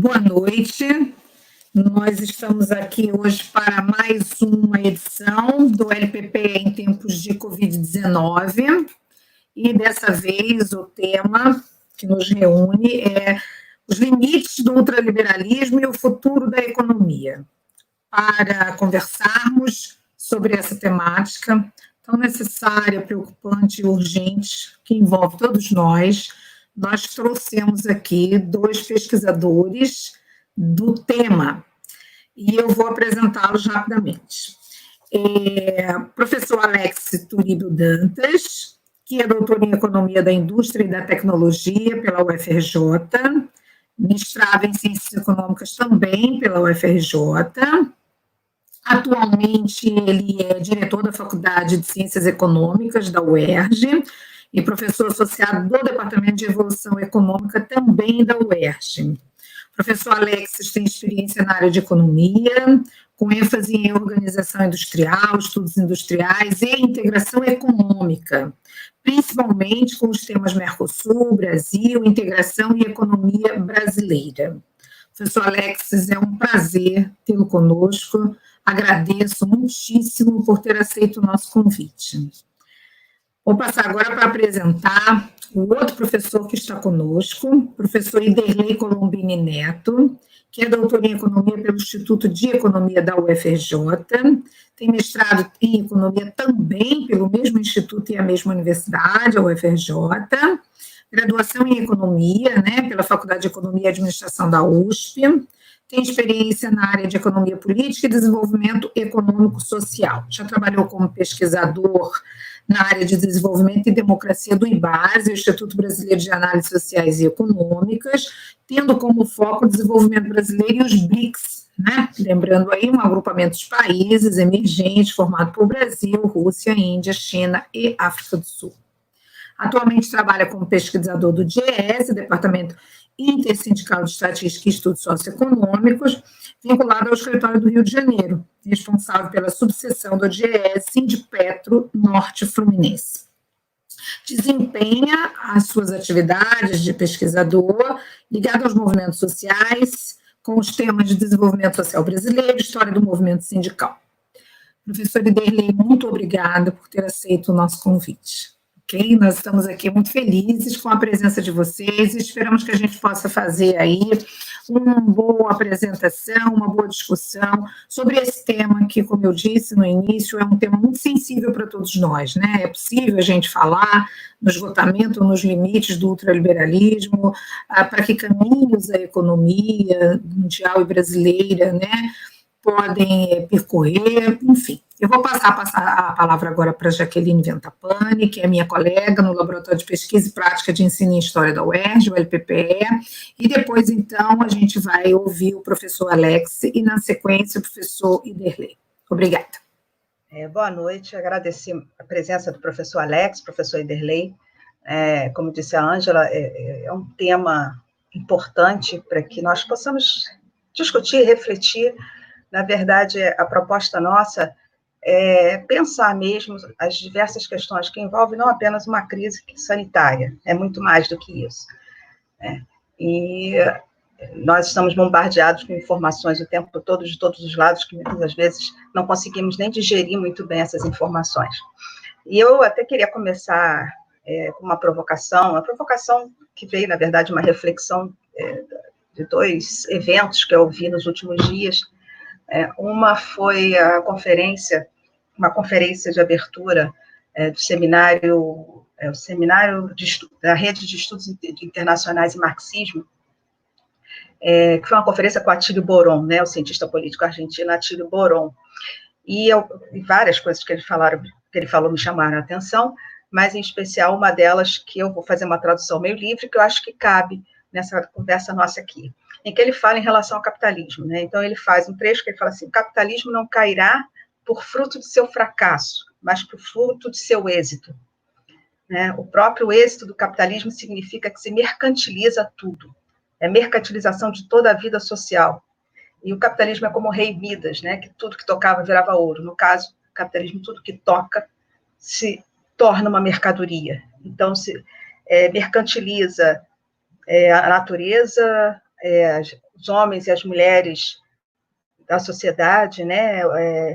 Boa noite. Nós estamos aqui hoje para mais uma edição do LPP em tempos de Covid-19. E dessa vez o tema que nos reúne é os limites do ultraliberalismo e o futuro da economia. Para conversarmos sobre essa temática tão necessária, preocupante e urgente, que envolve todos nós, nós trouxemos aqui dois pesquisadores do tema, e eu vou apresentá-los rapidamente. É, professor Alex Turíbio Dantas, que é doutor em Economia da Indústria e da Tecnologia pela UFRJ, mestrado em Ciências Econômicas também pela UFRJ. Atualmente, ele é diretor da Faculdade de Ciências Econômicas da UERJ e professor associado do Departamento de Evolução Econômica também da UERJ. Professor Alexis tem experiência na área de economia, com ênfase em organização industrial, estudos industriais e integração econômica, principalmente com os temas Mercosul, Brasil, integração e economia brasileira. Professor Alexis, é um prazer tê-lo conosco. Agradeço muitíssimo por ter aceito o nosso convite. Vou passar agora para apresentar o outro professor que está conosco, professor Iderley Colombini Neto, que é doutor em Economia pelo Instituto de Economia da UFRJ, tem mestrado em Economia também pelo mesmo Instituto e a mesma Universidade, a UFRJ, graduação em Economia, né, pela Faculdade de Economia e Administração da USP, tem experiência na área de Economia Política e Desenvolvimento Econômico Social. Já trabalhou como pesquisador na área de desenvolvimento e democracia do IBASE, Instituto Brasileiro de Análises Sociais e Econômicas, tendo como foco o desenvolvimento brasileiro e os BRICS, né? Lembrando aí um agrupamento de países emergentes formado por Brasil, Rússia, Índia, China e África do Sul. Atualmente trabalha como pesquisador do DIES, Departamento Intersindical de Estatística e Estudos Socioeconômicos, vinculado ao escritório do Rio de Janeiro, responsável pela subseção do DIES Sindipetro Norte Fluminense. Desempenha as suas atividades de pesquisador ligado aos movimentos sociais, com os temas de desenvolvimento social brasileiro e história do movimento sindical. Professor Iderley, muito obrigada por ter aceito o nosso convite. Nós estamos aqui muito felizes com a presença de vocês e esperamos que a gente possa fazer aí uma boa apresentação, uma boa discussão sobre esse tema que, como eu disse no início, é um tema muito sensível para todos nós, né? É possível a gente falar no esgotamento, nos limites do ultraliberalismo, ah, para que caminhos a economia mundial e brasileira, né, podem eh, percorrer, enfim. Eu vou passar, passar a palavra agora para Jaqueline Ventapani, que é minha colega no Laboratório de Pesquisa e Prática de Ensino em História da UERJ, o LPPE, e depois, então, a gente vai ouvir o professor Alex e, na sequência, o professor Iderley. Obrigada. É, boa noite, agradecer a presença do professor Alex, professor Iderley. É, como disse a Ângela, é, é um tema importante para que nós possamos discutir, refletir. Na verdade, a proposta nossa é, pensar mesmo as diversas questões que envolvem não apenas uma crise sanitária, é muito mais do que isso. Né? E nós estamos bombardeados com informações o tempo todo, de todos os lados, que muitas vezes não conseguimos nem digerir muito bem essas informações. E eu até queria começar é, com uma provocação, uma provocação que veio, na verdade, uma reflexão é, de dois eventos que eu vi nos últimos dias, é, uma foi a conferência, uma conferência de abertura é, do seminário, é, o seminário de, da Rede de Estudos Internacionais e Marxismo, é, que foi uma conferência com Atílio Boron, né, o cientista político argentino Atílio Boron. E, eu, e várias coisas que ele, falaram, que ele falou me chamaram a atenção, mas em especial uma delas que eu vou fazer uma tradução meio livre, que eu acho que cabe nessa conversa nossa aqui em que ele fala em relação ao capitalismo. Né? Então, ele faz um trecho que ele fala assim: o capitalismo não cairá por fruto de seu fracasso, mas por fruto de seu êxito. Né? O próprio êxito do capitalismo significa que se mercantiliza tudo, é mercantilização de toda a vida social. E o capitalismo é como o rei Midas, né? que tudo que tocava virava ouro. No caso, o capitalismo, tudo que toca se torna uma mercadoria. Então, se é, mercantiliza é, a natureza, é, os homens e as mulheres da sociedade, né? É,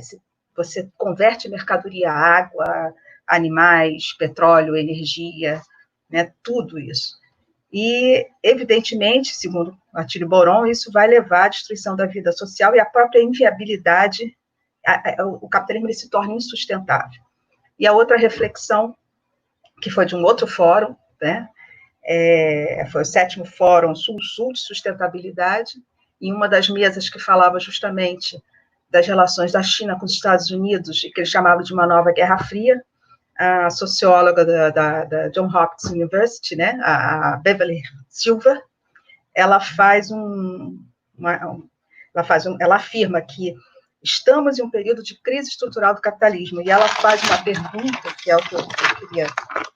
você converte mercadoria, água, animais, petróleo, energia, né? Tudo isso. E, evidentemente, segundo Matilde Boron, isso vai levar à destruição da vida social e à própria inviabilidade, a, a, o capitalismo se torna insustentável. E a outra reflexão, que foi de um outro fórum, né, é, foi o sétimo Fórum Sul-Sul de Sustentabilidade, em uma das mesas que falava justamente das relações da China com os Estados Unidos, e que ele chamava de uma nova Guerra Fria, a socióloga da, da, da John Hopkins University, né, a Beverly Silver, ela faz um, uma, ela faz um, ela afirma que estamos em um período de crise estrutural do capitalismo e ela faz uma pergunta que é o que eu, queria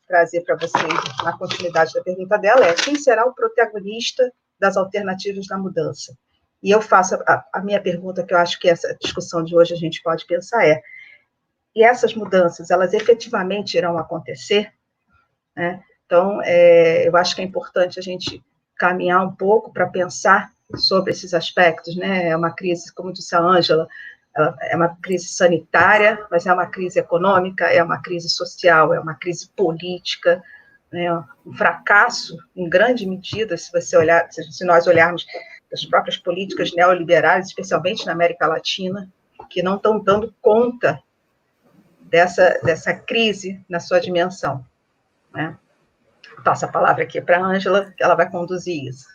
trazer para vocês na continuidade da pergunta dela é quem será o protagonista das alternativas da mudança? E eu faço a, a minha pergunta que eu acho que essa discussão de hoje a gente pode pensar é e essas mudanças, elas efetivamente irão acontecer? Né? Então, é, eu acho que é importante a gente caminhar um pouco para pensar sobre esses aspectos, né? É uma crise, como disse a Ângela, é uma crise sanitária, mas é uma crise econômica, é uma crise social, é uma crise política, né? um fracasso, em grande medida, se você olhar, se nós olharmos as próprias políticas neoliberais, especialmente na América Latina, que não estão dando conta dessa, dessa crise na sua dimensão. Né? Passo a palavra aqui para a Ângela, que ela vai conduzir isso.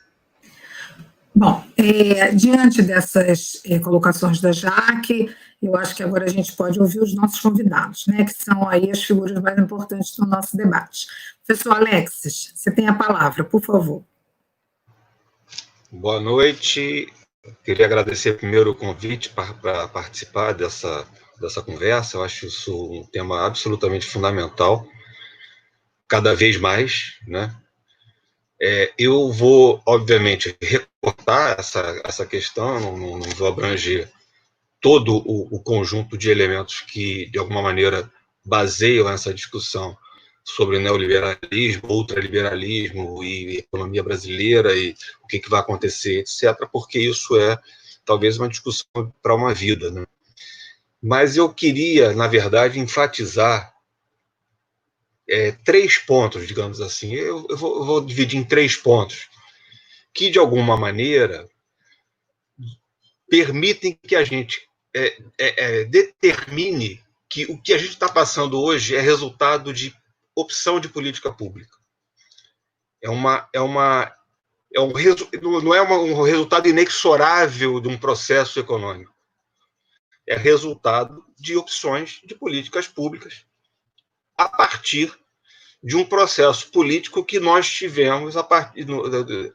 Bom, é, diante dessas é, colocações da Jaque, eu acho que agora a gente pode ouvir os nossos convidados, né, que são aí as figuras mais importantes do nosso debate. Professor Alexis, você tem a palavra, por favor. Boa noite. Queria agradecer primeiro o convite para participar dessa dessa conversa. Eu acho isso um tema absolutamente fundamental, cada vez mais, né? É, eu vou, obviamente, recortar essa, essa questão, não, não vou abranger todo o, o, conjunto de elementos que, de alguma maneira, baseiam essa discussão sobre neoliberalismo, ultraliberalismo e economia brasileira e o que, que vai acontecer, etc., porque isso é talvez uma discussão para uma vida. Né? Mas eu queria, na verdade, enfatizar é, três pontos, digamos assim. Eu, eu, vou, eu, vou, dividir em três pontos, que, de alguma maneira, permitem que a gente é, é, é determine que o que a gente está passando hoje é resultado de opção de política pública. É uma. É uma é um, não é uma, um resultado inexorável de um processo econômico é resultado de opções de políticas públicas a partir de um processo político que nós tivemos a partir,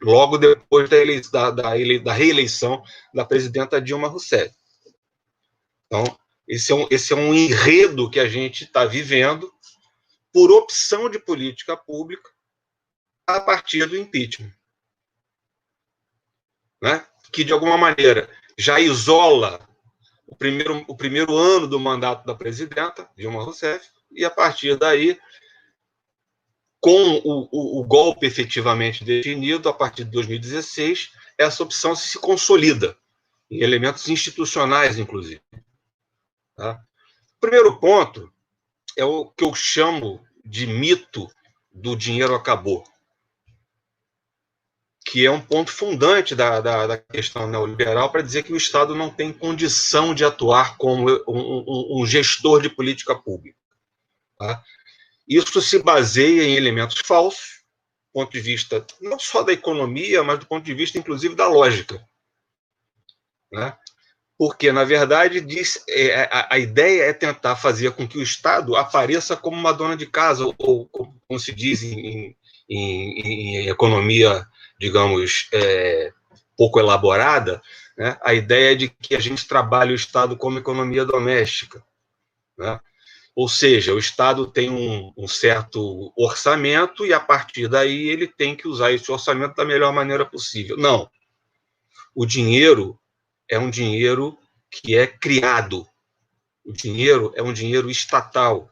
logo depois da, ele, da, da, da reeleição da presidenta Dilma Rousseff. Então, esse é um, esse é um enredo que a gente está vivendo por opção de política pública a partir do impeachment. Né? Que, de alguma maneira, já isola o primeiro, o primeiro ano do mandato da presidenta, Dilma Rousseff, e a partir daí, com o, o, o golpe efetivamente definido, a partir de 2016, essa opção se consolida, em elementos institucionais, inclusive. Tá? O primeiro ponto é o que eu chamo de mito do dinheiro acabou que é um ponto fundante da, da, da questão neoliberal para dizer que o Estado não tem condição de atuar como um, um, um gestor de política pública. Tá? Isso se baseia em elementos falsos, do ponto de vista não só da economia, mas do ponto de vista, inclusive, da lógica. Né? Porque, na verdade, diz, é, a, a, ideia é tentar fazer com que o Estado apareça como uma dona de casa, ou, ou como se diz em, em, em economia digamos, é, pouco elaborada, né, a ideia de que a gente trabalha o Estado como economia doméstica. Né? Ou seja, o Estado tem um, um, certo orçamento e, a partir daí, ele tem que usar esse orçamento da melhor maneira possível. Não. O dinheiro é um dinheiro que é criado. O dinheiro é um dinheiro estatal.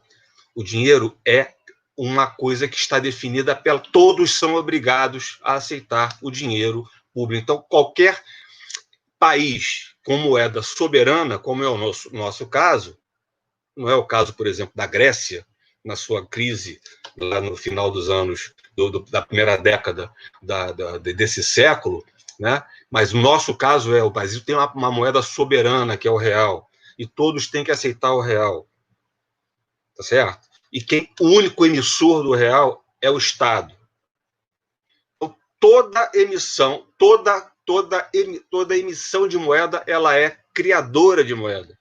O dinheiro é uma coisa que está definida pela. Todos são obrigados a aceitar o dinheiro público. Então, qualquer país com moeda soberana, como é o nosso, nosso caso, não é o caso, por exemplo, da Grécia, na sua crise lá no final dos anos do, do, da primeira década da, da, desse século, né? Mas o nosso caso é o Brasil tem uma, uma, moeda soberana que é o real e todos têm que aceitar o real, tá certo? E quem o único emissor do real é o Estado. Então, toda emissão, toda toda toda emissão de moeda, ela é criadora de moeda.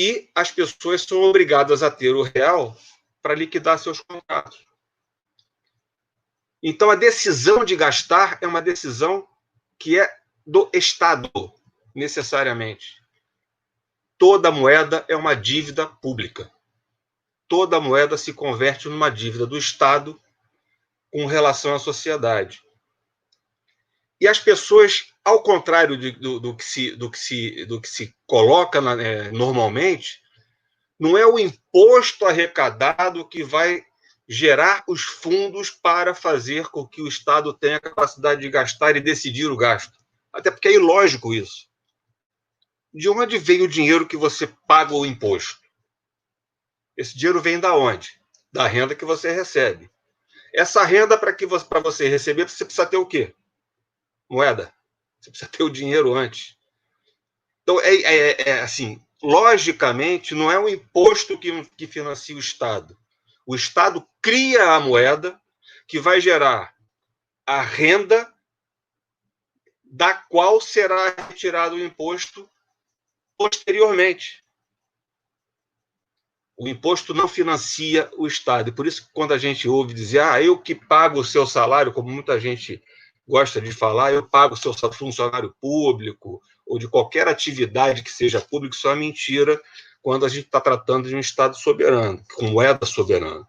E as pessoas são obrigadas a ter o real para liquidar seus contratos. Então, a decisão de gastar é uma decisão que é do Estado, necessariamente. Toda moeda é uma dívida pública. Toda moeda se converte numa dívida do Estado com relação à sociedade. E as pessoas, ao contrário de, do, do, que se, do, que se, do que se coloca na, é, normalmente, não é o imposto arrecadado que vai gerar os fundos para fazer com que o Estado tenha capacidade de gastar e decidir o gasto. Até porque é ilógico isso. De onde vem o dinheiro que você paga o imposto? Esse dinheiro vem da onde? Da renda que você recebe. Essa renda, para você, você receber, você precisa ter o quê? Moeda. Você precisa ter o dinheiro antes. Então, é, é, é assim, logicamente, não é o imposto que, que financia o Estado o Estado cria a moeda que vai gerar a renda da qual será retirado o imposto posteriormente. O imposto não financia o Estado. E por isso, quando a gente ouve dizer, ah, eu que pago o seu salário, como muita gente gosta de falar, eu pago o seu funcionário público, ou de qualquer atividade que seja pública, isso é mentira, quando a gente está tratando de um Estado soberano, com moeda soberana.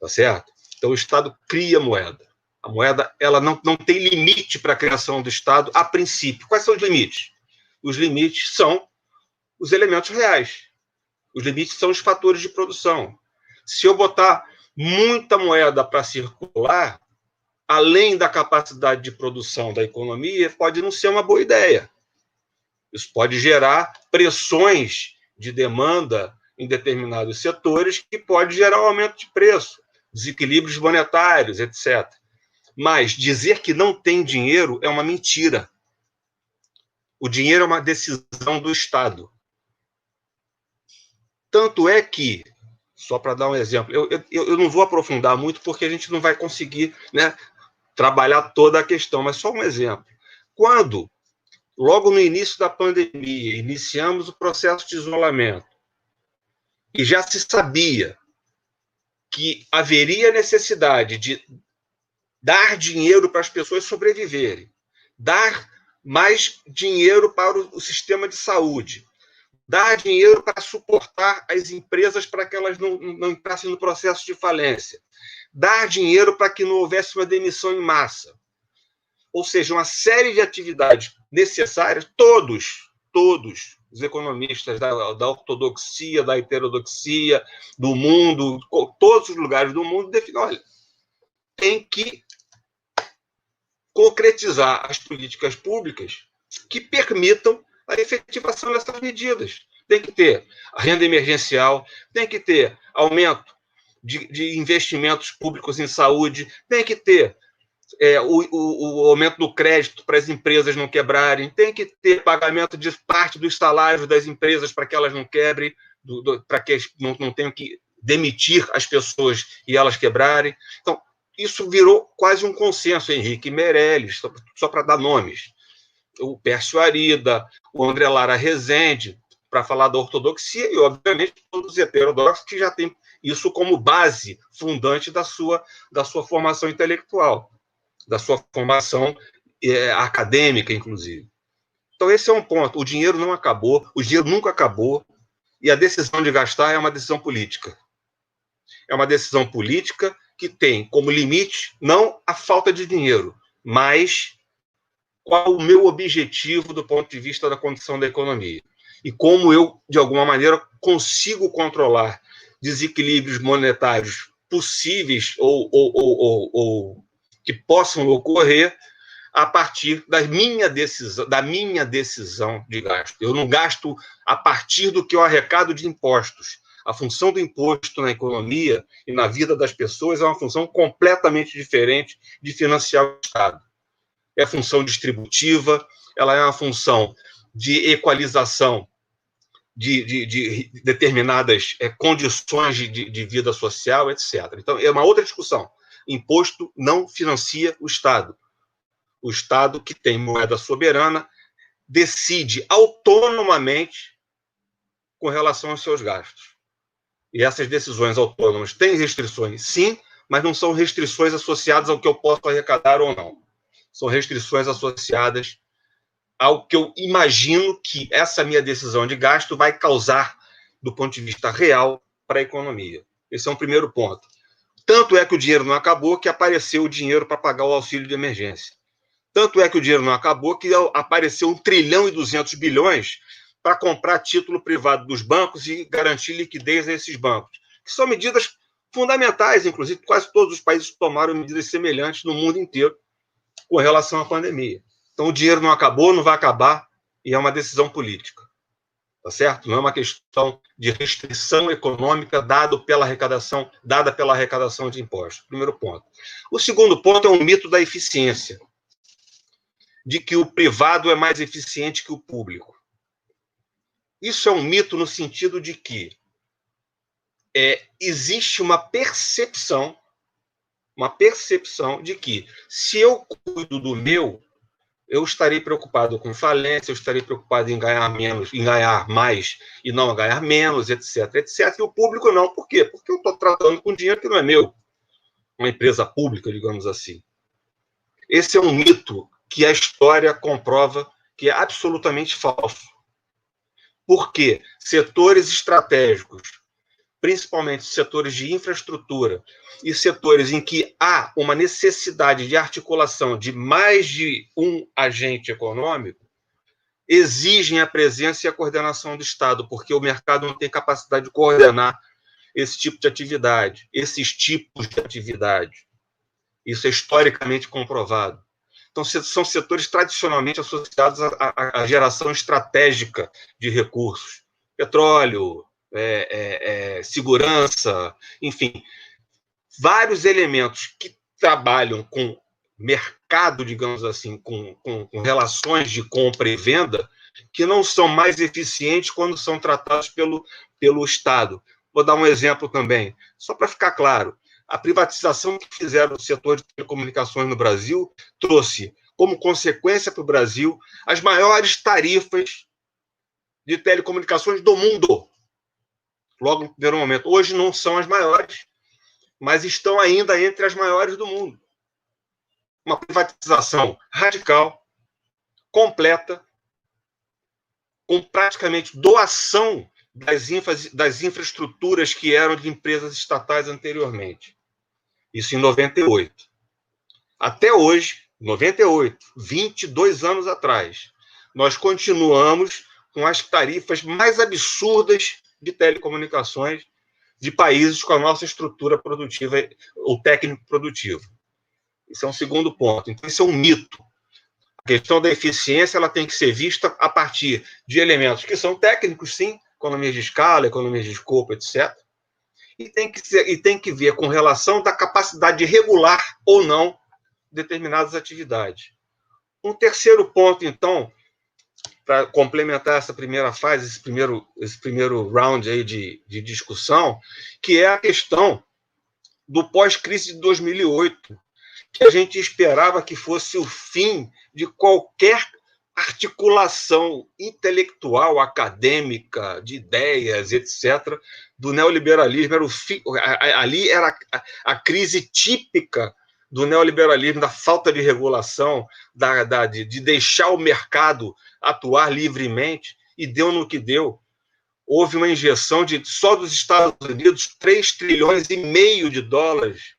Tá certo? Então, o Estado cria moeda. A moeda ela não, não tem limite para a criação do Estado a princípio. Quais são os limites? Os limites são os elementos reais. Os limites são os fatores de produção. Se eu botar muita moeda para circular, além da capacidade de produção da economia, pode não ser uma boa ideia. Isso pode gerar pressões de demanda em determinados setores que pode gerar um aumento de preço, desequilíbrios monetários, etc. Mas dizer que não tem dinheiro é uma mentira. O dinheiro é uma decisão do Estado. Tanto é que, só para dar um exemplo, eu, eu, eu não vou aprofundar muito porque a gente não vai conseguir né, trabalhar toda a questão, mas só um exemplo. Quando, logo no início da pandemia, iniciamos o processo de isolamento, e já se sabia que haveria necessidade de dar dinheiro para as pessoas sobreviverem, dar mais dinheiro para o sistema de saúde, dar dinheiro para suportar as empresas para que elas não, não entrassem no processo de falência, dar dinheiro para que não houvesse uma demissão em massa. Ou seja, uma série de atividades necessárias, todos, todos os economistas da, da ortodoxia, da heterodoxia, do mundo, todos os lugares do mundo, definem, olha, tem que concretizar as políticas públicas que permitam a efetivação dessas medidas. Tem que ter a renda emergencial, tem que ter aumento de, de investimentos públicos em saúde, tem que ter é, o, o, o, aumento do crédito para as empresas não quebrarem, tem que ter pagamento de parte dos salários das empresas para que elas não quebrem, para que não, não tenham que demitir as pessoas e elas quebrarem. Então, isso virou quase um consenso, Henrique Meirelles, só, só para dar nomes. O Pércio Arida, o André Lara Rezende, para falar da ortodoxia, e, obviamente, todos os heterodoxos que já têm isso como base fundante da sua, da sua formação intelectual da sua formação é, acadêmica, inclusive. Então, esse é um ponto. O dinheiro não acabou, o dinheiro nunca acabou, e a decisão de gastar é uma decisão política. É uma decisão política que tem como limite não a falta de dinheiro, mas qual o meu objetivo do ponto de vista da condição da economia. E como eu, de alguma maneira, consigo controlar desequilíbrios monetários possíveis ou, ou, ou, ou que possam ocorrer a partir da minha decisão, da minha decisão de gasto. Eu não gasto a partir do que eu arrecado de impostos. A função do imposto na economia e na vida das pessoas é uma função completamente diferente de financiar o Estado. É função distributiva, ela é uma função de equalização de, de, de determinadas é, condições de, de vida social, etc. Então, é uma outra discussão. Imposto não financia o Estado o Estado, que tem moeda soberana, decide autonomamente com relação aos seus gastos. E essas decisões autônomas têm restrições, sim, mas não são restrições associadas ao que eu posso arrecadar ou não. São restrições associadas ao que eu imagino que essa minha decisão de gasto vai causar do ponto de vista real para a economia. Esse é um primeiro ponto. Tanto é que o dinheiro não acabou que apareceu o dinheiro para pagar o auxílio de emergência. Tanto é que o dinheiro não acabou que apareceu 1 trilhão e 200 bilhões para comprar título privado dos bancos e garantir liquidez a esses bancos, que são medidas fundamentais, inclusive quase todos os países tomaram medidas semelhantes no mundo inteiro com relação à pandemia. Então o dinheiro não acabou, não vai acabar e é uma decisão política. Tá certo? Não é uma questão de restrição econômica dado pela arrecadação, dada pela arrecadação de impostos. Primeiro ponto. O segundo ponto é o mito da eficiência de que o privado é mais eficiente que o público. Isso é um mito no sentido de que é, existe uma percepção, uma percepção de que se eu cuido do meu, eu estarei preocupado com falência, eu estarei preocupado em ganhar menos, em ganhar mais e não ganhar menos, etc, etc. E o público não. Por quê? Porque eu estou tratando com dinheiro que não é meu. Uma empresa pública, digamos assim. Esse é um mito que a história comprova que é absolutamente falso. Porque setores estratégicos, principalmente setores de infraestrutura e setores em que há uma necessidade de articulação de mais de um agente econômico, exigem a presença e a coordenação do Estado, porque o mercado não tem capacidade de coordenar esse tipo de atividade, esses tipos de atividade. Isso é historicamente comprovado. Então, são setores tradicionalmente associados à, à geração estratégica de recursos. Petróleo, é, é, é, segurança, enfim, vários elementos que trabalham com mercado, digamos assim, com, com, com, relações de compra e venda, que não são mais eficientes quando são tratados pelo, pelo Estado. Vou dar um exemplo também, só para ficar claro a privatização que fizeram do setor de telecomunicações no Brasil trouxe como consequência para o Brasil as maiores tarifas de telecomunicações do mundo. Logo no primeiro momento. Hoje não são as maiores, mas estão ainda entre as maiores do mundo. Uma privatização radical, completa, com praticamente doação das, infra, das infraestruturas que eram de empresas estatais anteriormente. Isso em 98. Até hoje, 98, 22 anos atrás, nós continuamos com as tarifas mais absurdas de telecomunicações de países com a nossa estrutura produtiva ou técnico-produtiva. Isso é um segundo ponto. Então, isso é um mito. A questão da eficiência ela tem que ser vista a partir de elementos que são técnicos, sim, economias de escala, economias de escopo, etc e tem que, ser, e tem que ver com relação da capacidade de regular ou não determinadas atividades. Um terceiro ponto, então, para complementar essa primeira fase, esse primeiro, esse primeiro round aí de, de discussão, que é a questão do pós-crise de 2008, que a gente esperava que fosse o fim de qualquer articulação intelectual, acadêmica, de ideias, etc., do neoliberalismo. Era o fi... Ali era a, a, crise típica do neoliberalismo, da falta de regulação, da, da de, de deixar o mercado atuar livremente, e deu no que deu. Houve uma injeção de só dos Estados Unidos 3 trilhões e meio de dólares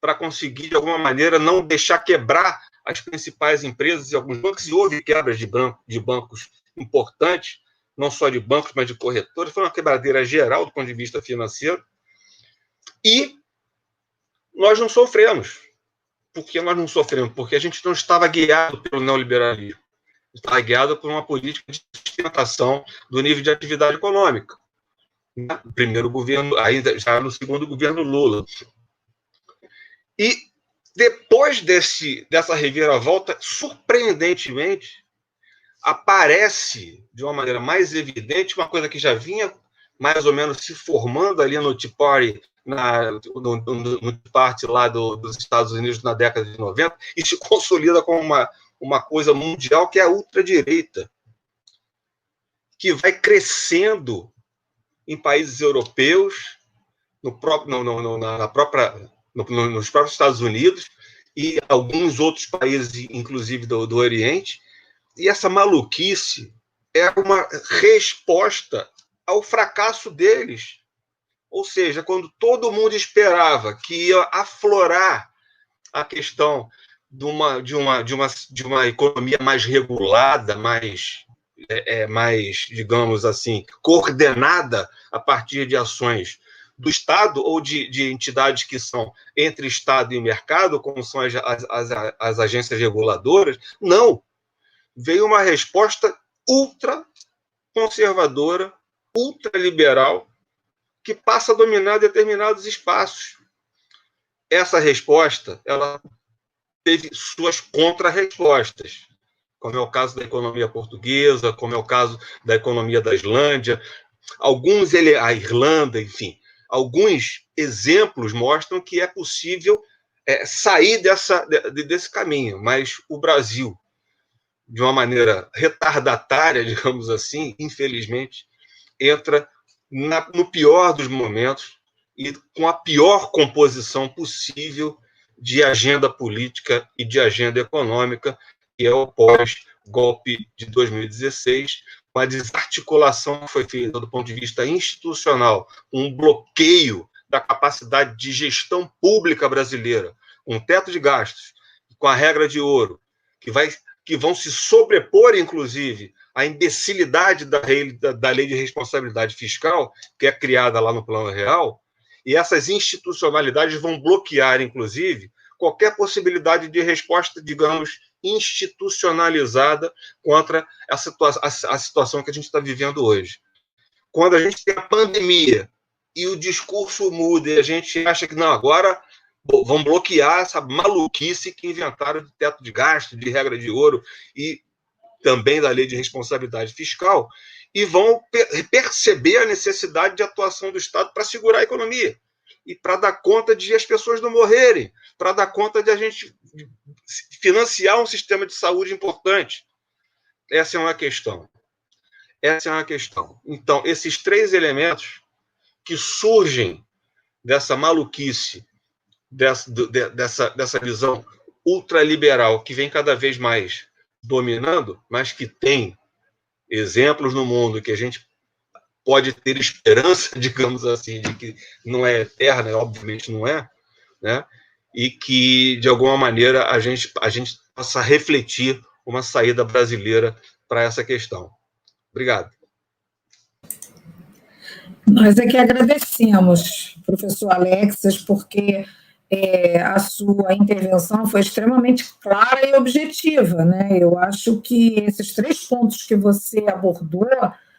para conseguir, de alguma maneira, não deixar quebrar as principais empresas e alguns bancos, e houve quebras de, banco, de bancos importantes, não só de bancos, mas de corretores. Foi uma quebradeira geral do ponto de vista financeiro. E nós não sofremos, por que nós não sofremos? Porque a gente não estava guiado pelo neoliberalismo. Estava guiado por uma política de sustentação do nível de atividade econômica. Né? Primeiro governo, ainda já no segundo governo Lula. E depois desse, dessa reviravolta, surpreendentemente, aparece de uma maneira mais evidente uma coisa que já vinha mais ou menos se formando ali no Tea Party, na, no, no, no parte lá do, dos Estados Unidos na década de 90 e se consolida como uma, uma coisa mundial que é a ultradireita, que vai crescendo em países europeus, no próprio, no, no, na própria, nos próprios Estados Unidos e alguns outros países, inclusive do, do Oriente, e essa maluquice é uma resposta ao fracasso deles. Ou seja, quando todo mundo esperava que ia aflorar a questão de uma, de uma, de uma, de uma economia mais regulada, mais, é, é, mais, digamos assim, coordenada a partir de ações do Estado ou de, de entidades que são entre Estado e mercado, como são as, as, as agências reguladoras, não. Veio uma resposta ultra conservadora, ultraliberal que passa a dominar determinados espaços. Essa resposta, ela teve suas contra-respostas, como é o caso da economia portuguesa, como é o caso da economia da Islândia, alguns ele a Irlanda, enfim, alguns exemplos mostram que é possível é, sair dessa, de, desse caminho, mas o Brasil, de uma maneira retardatária, digamos assim, infelizmente, entra na, no pior dos momentos e com a pior composição possível de agenda política e de agenda econômica, que é o pós-golpe de 2016, uma desarticulação que foi feita do ponto de vista institucional, um bloqueio da capacidade de gestão pública brasileira, um teto de gastos, com a regra de ouro, que, vai, que vão se sobrepor, inclusive, a imbecilidade da lei, da, da lei de responsabilidade fiscal, que é criada lá no Plano Real, e essas institucionalidades vão bloquear, inclusive, qualquer possibilidade de resposta, digamos, institucionalizada contra a, situa a, a situação que a gente está vivendo hoje. Quando a gente tem a pandemia e o discurso muda e a gente acha que não, agora vão bloquear essa maluquice que inventaram de teto de gasto, de regra de ouro e também da lei de responsabilidade fiscal, e vão perceber a necessidade de atuação do Estado para segurar a economia e para dar conta de as pessoas não morrerem, para dar conta de a gente financiar um sistema de saúde importante. Essa é uma questão. Essa é uma questão. Então, esses três elementos que surgem dessa maluquice, dessa, dessa, dessa visão ultraliberal que vem cada vez mais dominando, mas que tem exemplos no mundo que a gente pode ter esperança, digamos assim, de que não é eterna, obviamente não é, né? E que de alguma maneira a gente a gente possa refletir uma saída brasileira para essa questão. Obrigado. Nós é que agradecemos, professor Alexas, porque é, a sua intervenção foi extremamente clara e objetiva, né? Eu acho que esses três pontos que você abordou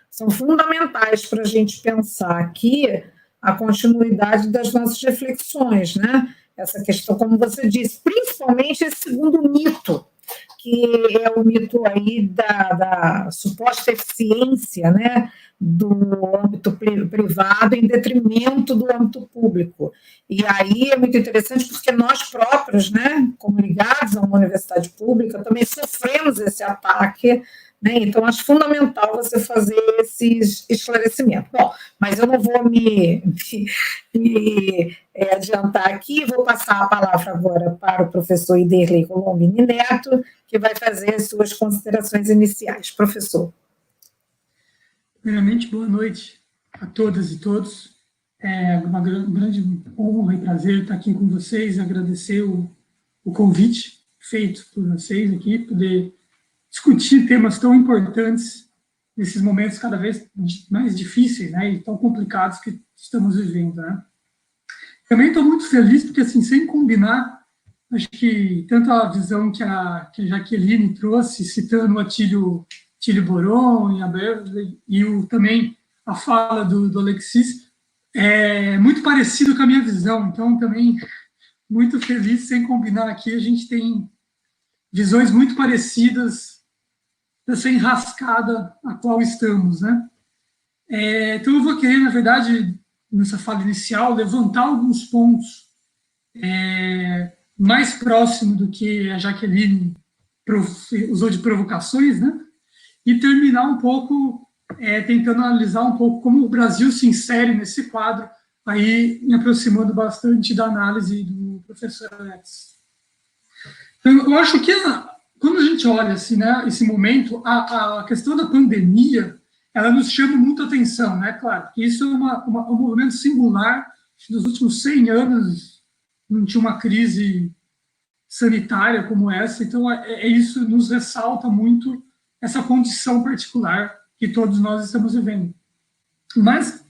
são fundamentais para a gente pensar aqui a continuidade das nossas reflexões, né? Essa questão, como você disse, principalmente esse segundo mito, que é o mito aí da, da suposta eficiência, né? do âmbito privado em detrimento do âmbito público. E aí é muito interessante porque nós próprios, né, como ligados a uma universidade pública, também sofremos esse ataque, né? Então acho fundamental você fazer esses esclarecimentos. Bom, mas eu não vou me, me, me é, adiantar aqui, vou passar a palavra agora para o professor Iderley Colombini Neto, que vai fazer as suas considerações iniciais. Professor. Primeiramente, boa noite a todas e todos. É uma grande honra e prazer estar aqui com vocês, agradecer o, o convite feito por vocês aqui, poder discutir temas tão importantes nesses momentos cada vez mais difíceis né, e tão complicados que estamos vivendo. Né. Também estou muito feliz porque, assim, sem combinar, acho que tanto a visão que a, que a Jaqueline trouxe, citando o Atílio, Atílio Boron e, a Beverly, e o, também a fala do, do Alexis, é muito parecido com a minha visão, então também muito feliz, sem combinar aqui, a gente tem visões muito parecidas dessa enrascada a qual estamos, né? É, então eu vou querer, na verdade, nessa fala inicial, levantar alguns pontos é, mais próximo do que a Jaqueline usou de provocações, né? E terminar um pouco é, tentando analisar um pouco como o Brasil se insere nesse quadro, aí me aproximando bastante da análise do professor Alex. Então, eu acho que quando a gente olha assim, né, esse momento, a, a questão da pandemia, ela nos chama muito atenção, né? Claro, que isso é uma, uma, um movimento singular. Nos últimos 100 anos não tinha uma crise sanitária como essa, então é, é isso nos ressalta muito essa condição particular que todos nós estamos vivendo. Mas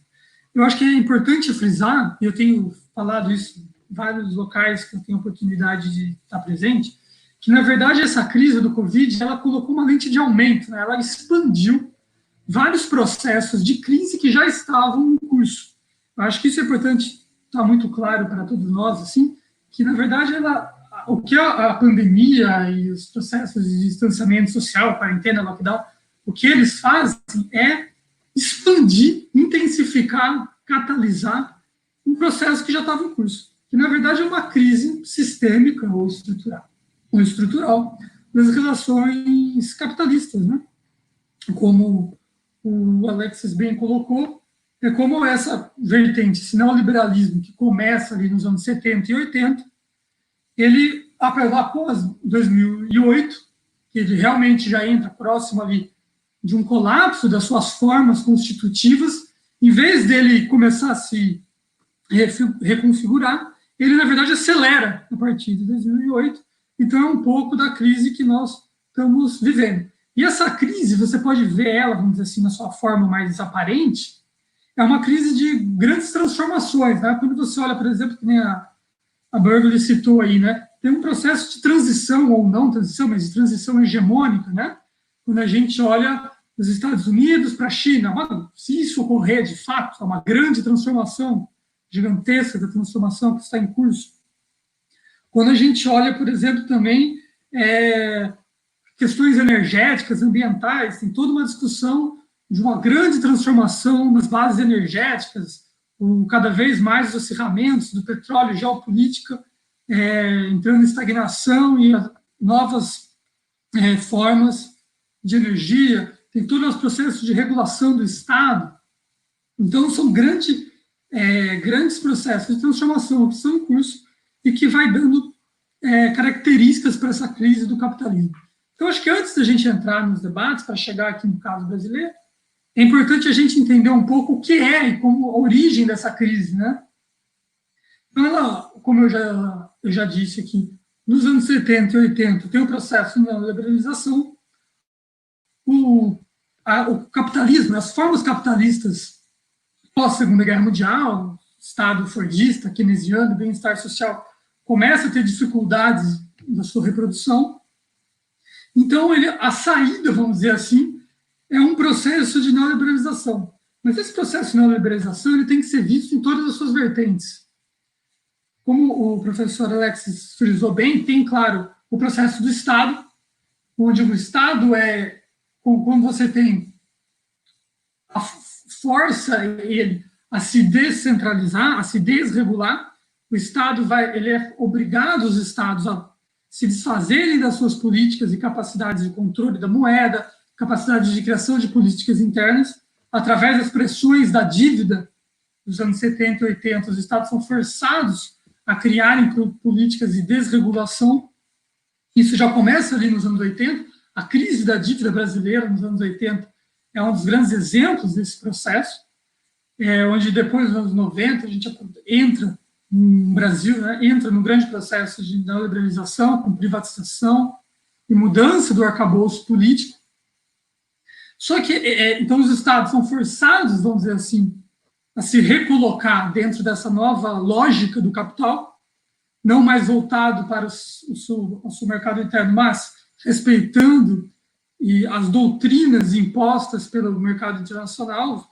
eu acho que é importante frisar, e eu tenho falado isso em vários locais que eu tenho oportunidade de estar presente, que na verdade essa crise do Covid ela colocou uma lente de aumento, né? ela expandiu vários processos de crise que já estavam em curso. Eu acho que isso é importante estar muito claro para todos nós, assim, que na verdade ela, o que a, a pandemia e os processos de distanciamento social, quarentena, lockdown, o que eles fazem é expandir, intensificar, catalisar um processo que já estava em curso, que na verdade é uma crise sistêmica ou estrutural, ou estrutural das relações capitalistas, né? Como o Alexis bem colocou, é como essa vertente, esse neoliberalismo que começa ali nos anos 70 e 80, ele, após 2008, que ele realmente já entra próximo ali de um colapso das suas formas constitutivas, em vez dele começar a se reconfigurar, ele, na verdade, acelera a partir de 2008. Então, é um pouco da crise que nós estamos vivendo. E essa crise, você pode ver ela, vamos dizer assim, na sua forma mais aparente, é uma crise de grandes transformações. Né? Quando você olha, por exemplo, que nem a, a Burgley citou aí, né? tem um processo de transição, ou não transição, mas de transição hegemônica, né? quando a gente olha dos Estados Unidos para a China. se isso ocorrer de fato, é uma grande transformação gigantesca da transformação que está em curso. Quando a gente olha, por exemplo, também é, questões energéticas, ambientais, tem toda uma discussão de uma grande transformação nas bases energéticas, com cada vez mais os acirramentos do petróleo, geopolítica, é, entrando em estagnação e novas é, formas de energia, tem todos os processos de regulação do Estado. Então, são grande, é, grandes processos de transformação estão em curso e que vai dando é, características para essa crise do capitalismo. Então, acho que antes da gente entrar nos debates, para chegar aqui no caso brasileiro, é importante a gente entender um pouco o que é e como a origem dessa crise, né? Então, ela, como eu já, eu já disse aqui, nos anos 70 e 80 tem o processo de neoliberalização, o a, o capitalismo, as formas capitalistas pós-Segunda Guerra Mundial, Estado fordista, keynesiano, bem-estar social, começa a ter dificuldades na sua reprodução. Então, ele, a saída, vamos dizer assim, é um processo de neoliberalização. Mas esse processo de neoliberalização ele tem que ser visto em todas as suas vertentes. Como o professor Alexis frisou bem, tem, claro, o processo do Estado, onde o Estado é quando você tem a força ele a se descentralizar, a se desregular, o Estado vai, ele é obrigado os Estados a se desfazerem das suas políticas e capacidades de controle da moeda, capacidade de criação de políticas internas, através das pressões da dívida dos anos 70 e 80, os Estados são forçados a criarem políticas de desregulação. Isso já começa ali nos anos 80, a crise da dívida brasileira nos anos 80 é um dos grandes exemplos desse processo, é, onde depois dos anos 90 a gente entra no Brasil, né, entra num grande processo de neoliberalização, com privatização e mudança do arcabouço político. Só que, é, é, então, os estados são forçados, vamos dizer assim, a se recolocar dentro dessa nova lógica do capital, não mais voltado para o, seu, o seu mercado interno, mas respeitando e as doutrinas impostas pelo mercado internacional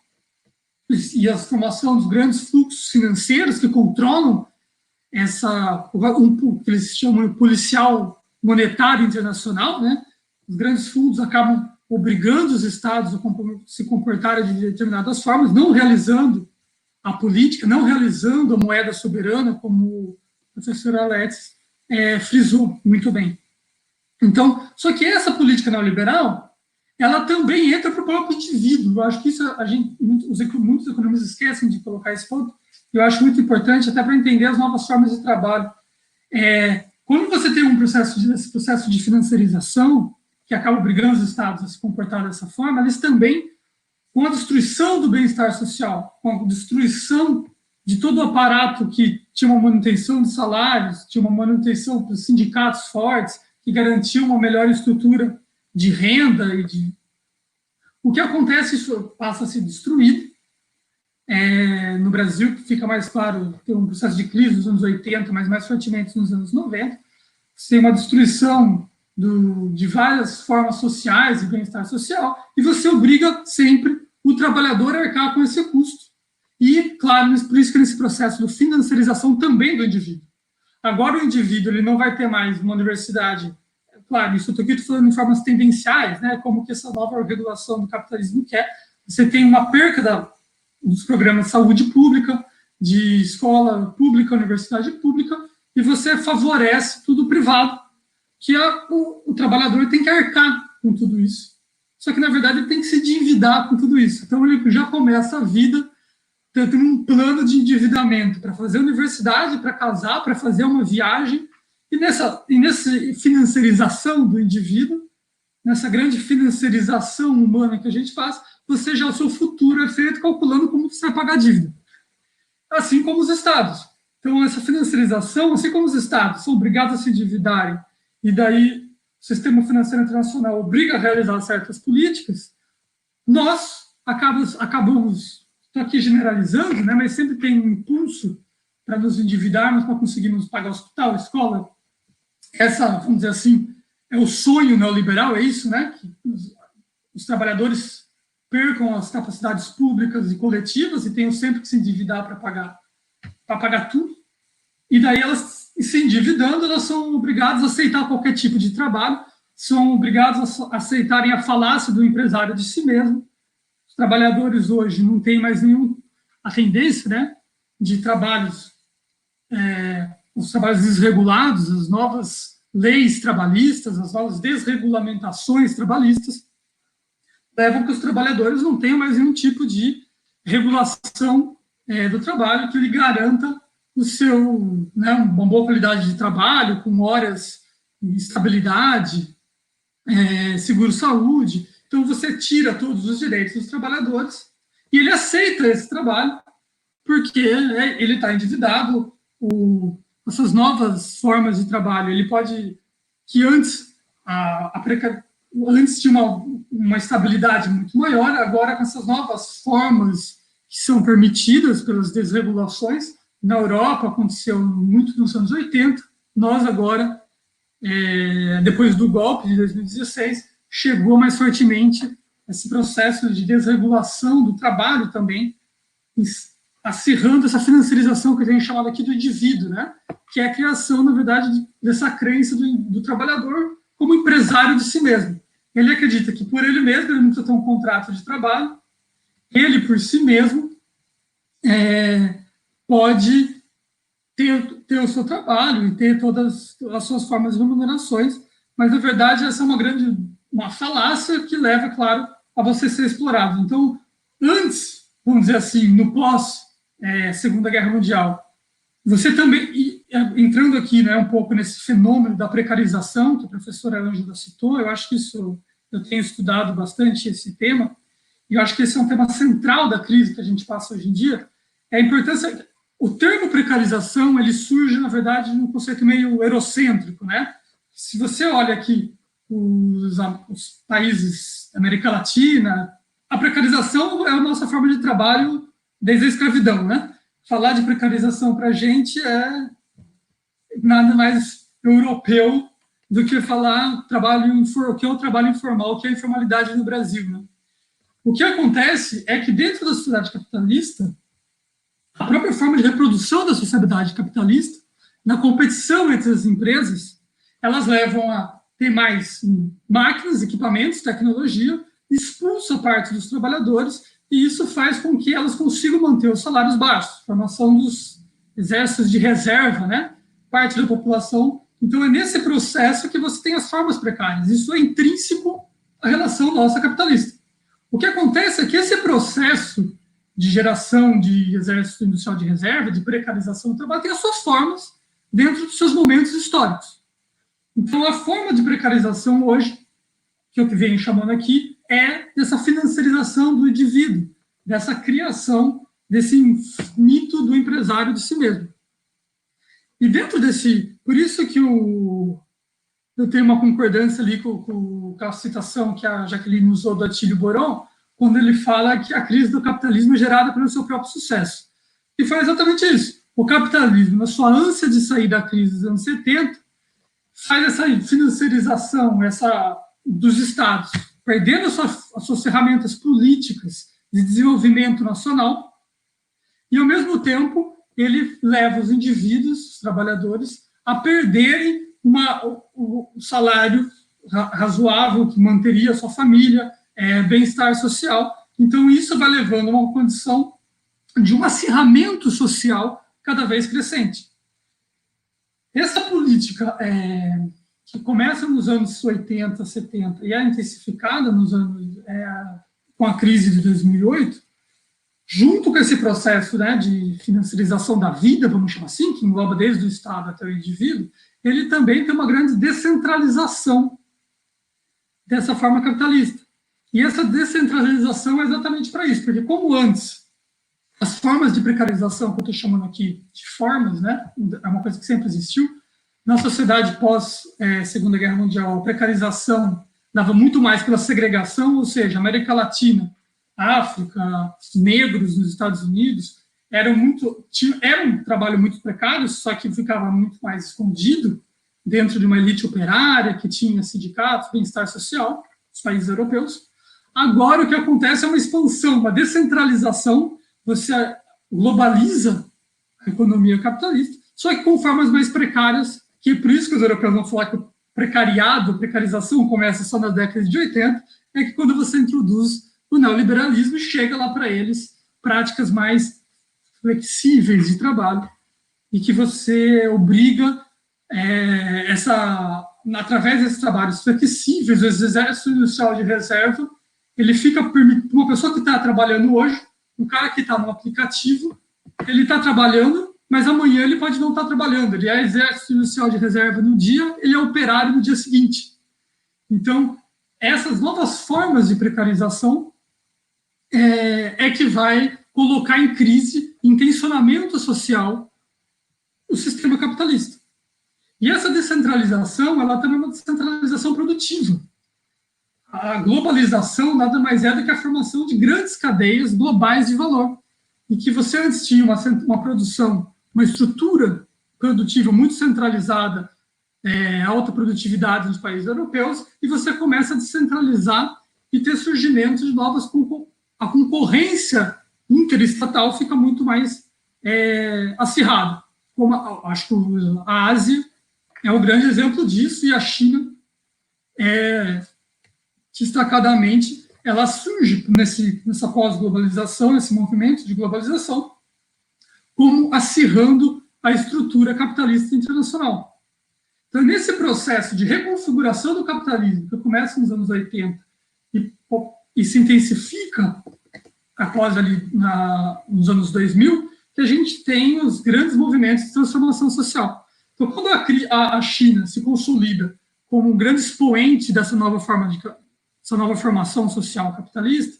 e a formação dos grandes fluxos financeiros que controlam essa um, que eles chamam de policial monetário internacional, né? Os grandes fundos acabam obrigando os estados a se comportarem de determinadas formas, não realizando a política, não realizando a moeda soberana, como o professor Alex é, frisou muito bem. Então, só que essa política neoliberal, ela também entra para o próprio indivíduo. Eu acho que isso a gente, muitos, muitos economistas esquecem de colocar esse ponto. Eu acho muito importante até para entender as novas formas de trabalho. É, quando você tem um processo de, esse processo de financiarização, que acaba obrigando os estados a se comportar dessa forma, eles também, com a destruição do bem-estar social, com a destruição de todo o aparato que tinha uma manutenção de salários, tinha uma manutenção dos sindicatos fortes, que garantia uma melhor estrutura de renda e de. O que acontece, isso passa a ser destruído. É, no Brasil, fica mais claro, tem um processo de crise nos anos 80, mas mais fortemente nos anos 90. Você tem uma destruição do, de várias formas sociais e bem-estar social, e você obriga sempre o trabalhador a arcar com esse custo. E, claro, por isso que nesse processo de financiarização também do indivíduo. Agora o indivíduo ele não vai ter mais uma universidade, claro, isso eu estou falando em formas tendenciais, né, como que essa nova regulação do capitalismo quer. Você tem uma perca da, dos programas de saúde pública, de escola pública, universidade pública, e você favorece tudo privado, que a, o, o, trabalhador tem que arcar com tudo isso. Só que, na verdade, ele tem que se endividar com tudo isso. Então, ele já começa a vida tendo um plano de endividamento para fazer universidade, para casar, para fazer uma viagem. E nessa, e nessa financiarização do indivíduo, nessa grande financiarização humana que a gente faz, você já o seu futuro é feito calculando como você vai pagar a dívida. Assim como os estados. Então, essa financiarização, assim como os estados são obrigados a se endividarem e daí o sistema financeiro internacional obriga a realizar certas políticas, nós acabamos, acabamos estou aqui generalizando, né, mas sempre tem um impulso para nos endividarmos para conseguirmos pagar hospital, escola. Essa, vamos dizer assim, é o sonho neoliberal, é isso, né? Que os, os trabalhadores percam as capacidades públicas e coletivas e tenham sempre que se endividar para pagar, para pagar tudo. E daí elas se endividando, elas são obrigadas a aceitar qualquer tipo de trabalho, são obrigadas a aceitarem a falácia do empresário de si mesmo. Os trabalhadores hoje não têm mais nenhum a tendência, né, de trabalhos, é, os trabalhos desregulados, as novas leis trabalhistas, as novas desregulamentações trabalhistas levam que os trabalhadores não tenham mais nenhum tipo de regulação é, do trabalho que lhe garanta o seu, né, uma boa qualidade de trabalho, com horas de estabilidade, é, seguro-saúde. Então, você tira todos os direitos dos trabalhadores e ele aceita esse trabalho porque né, ele está endividado. O, essas novas formas de trabalho, ele pode, que antes, a, a preca, antes tinha uma, uma estabilidade muito maior, agora com essas novas formas que são permitidas pelas desregulações, na Europa aconteceu muito nos anos 80, nós agora, é, depois do golpe de 2016, chegou mais fortemente esse processo de desregulação do trabalho também, acirrando essa financiarização que a gente chamado aqui do indivíduo, né? que é a criação, na verdade, dessa crença do, do trabalhador como empresário de si mesmo. Ele acredita que por ele mesmo, ele não precisa ter um contrato de trabalho, ele por si mesmo é, pode ter, ter o seu trabalho e ter todas as suas formas de remunerações, mas na verdade essa é uma grande uma falácia que leva, claro, a você ser explorado. Então, antes, vamos dizer assim, no pós é, Segunda Guerra Mundial, você também é, entrando aqui, né, um pouco nesse fenômeno da precarização que a professora Ângela citou, eu acho que isso eu tenho estudado bastante esse tema e eu acho que esse é um tema central da crise que a gente passa hoje em dia, é a importância o termo precarização ele surge, na verdade, num conceito meio eurocêntrico, né? Se você olha aqui os, os países da América Latina, a precarização é a nossa forma de trabalho desde a escravidão, né? Falar de precarização para a gente é, nada mais europeu do que falar trabalho o que é o trabalho informal, que é a informalidade no Brasil. Né? O que acontece é que dentro da sociedade capitalista, a própria forma de reprodução da sociedade capitalista, na competição entre as empresas, elas levam a ter mais máquinas, equipamentos, tecnologia, expulsa parte dos trabalhadores e isso faz com que elas consigam manter os salários baixos, formação dos exércitos de reserva, né? Parte da população. Então é nesse processo que você tem as formas precárias. Isso é intrínseco à relação nossa capitalista. O que acontece é que esse processo de geração de exército industrial de reserva, de precarização do trabalho, tem as suas formas dentro dos seus momentos históricos. Então, a forma de precarização hoje, que eu venho chamando aqui, é dessa financiarização do indivíduo, dessa criação desse mito do empresário de si mesmo. E dentro desse, por isso que o, eu tenho uma concordância ali com, com, com a citação que a Jaqueline usou do Atílio Boron, quando ele fala que a crise do capitalismo é gerada pelo seu próprio sucesso. E foi exatamente isso. O capitalismo, na sua ânsia de sair da crise dos anos 70, faz essa financiarização essa, dos estados, perdendo as suas, as suas ferramentas políticas de desenvolvimento nacional, e, ao mesmo tempo, ele leva os indivíduos, os trabalhadores, a perderem uma, o, o salário razoável que manteria a sua família, é, bem-estar social. Então, isso vai levando a uma condição de um acirramento social cada vez crescente. Essa política é, que começa nos anos 80, 70 e é intensificada nos anos é, com a crise de 2008, junto com esse processo né, de financiarização da vida, vamos chamar assim, que engloba desde o Estado até o indivíduo, ele também tem uma grande descentralização dessa forma capitalista. E essa descentralização é exatamente para isso, porque como antes as formas de precarização que eu estou chamando aqui de formas, né, é uma coisa que sempre existiu, na sociedade pós é, Guerra Mundial, a precarização dava muito mais pela segregação, ou seja, América Latina, África, negros nos Estados Unidos, eram muito, tinha, era um trabalho muito precário, só que ficava muito mais escondido dentro de uma elite operária que tinha sindicatos, bem-estar social, os países europeus. Agora, o que acontece é uma expansão, uma descentralização, você globaliza a economia capitalista, só que com formas mais precárias, que por isso que os europeus vão falar que o precariado, precarização começa só nas décadas de 80, é que quando você introduz o neoliberalismo, chega lá para eles práticas mais flexíveis de trabalho e que você obriga é, essa através desses trabalhos flexíveis, o exército industrial de reserva ele fica uma pessoa que está trabalhando hoje, um cara que está no aplicativo, ele está trabalhando, mas amanhã ele pode não estar trabalhando. Ele é exército inicial de reserva no dia, ele é operário no dia seguinte. Então, essas novas formas de precarização é, é que vai colocar em crise, em tensionamento social, o sistema capitalista. E essa descentralização, ela também é uma descentralização produtiva a globalização nada mais é do que a formação de grandes cadeias globais de valor. E que você antes tinha uma, uma produção, uma estrutura produtiva muito centralizada, é, alta produtividade nos países europeus, e você começa a descentralizar e ter surgimento de novas a concorrência interestatal fica muito mais é, acirrada. Como a, acho que a Ásia é um grande exemplo disso e a China é, destacadamente, ela surge nesse, nessa pós-globalização, nesse movimento de globalização, como acirrando a estrutura capitalista internacional. Então, nesse processo de reconfiguração do capitalismo, que começa nos anos 80 e, e se intensifica após ali na, nos anos 2000, que a gente tem os grandes movimentos de transformação social. Então, quando a, a China se consolida como um grande expoente dessa nova forma de, essa nova formação social capitalista,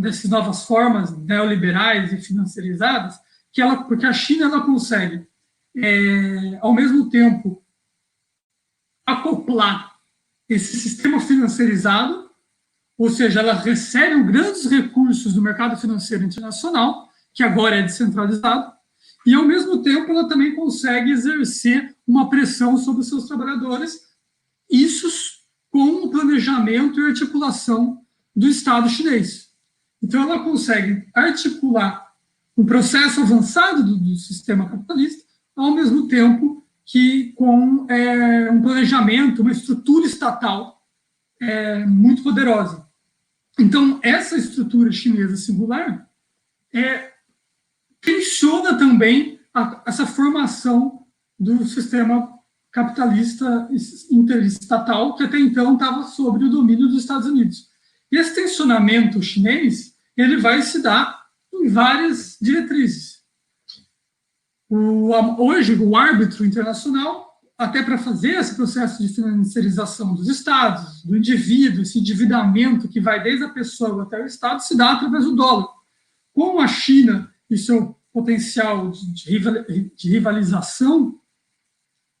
dessas novas formas neoliberais e financiarizadas, que ela, porque a China ela consegue, é, ao mesmo tempo, acoplar esse sistema financiarizado, ou seja, ela recebe grandes recursos do mercado financeiro internacional, que agora é descentralizado, e, ao mesmo tempo, ela também consegue exercer uma pressão sobre os seus trabalhadores, isso com o planejamento e articulação do Estado chinês. Então, ela consegue articular um processo avançado do, do sistema capitalista, ao mesmo tempo que com é, um planejamento, uma estrutura estatal é, muito poderosa. Então, essa estrutura chinesa singular é, tensiona também a, essa formação do sistema capitalista interestatal, que até então estava sob o domínio dos Estados Unidos. E esse tensionamento chinês ele vai se dar várias diretrizes. O, hoje, o árbitro internacional, até para fazer esse processo de financiarização dos estados, do indivíduo, esse endividamento que vai desde a pessoa até o estado, se dá através do dólar. Com a China e seu potencial de, de rivalização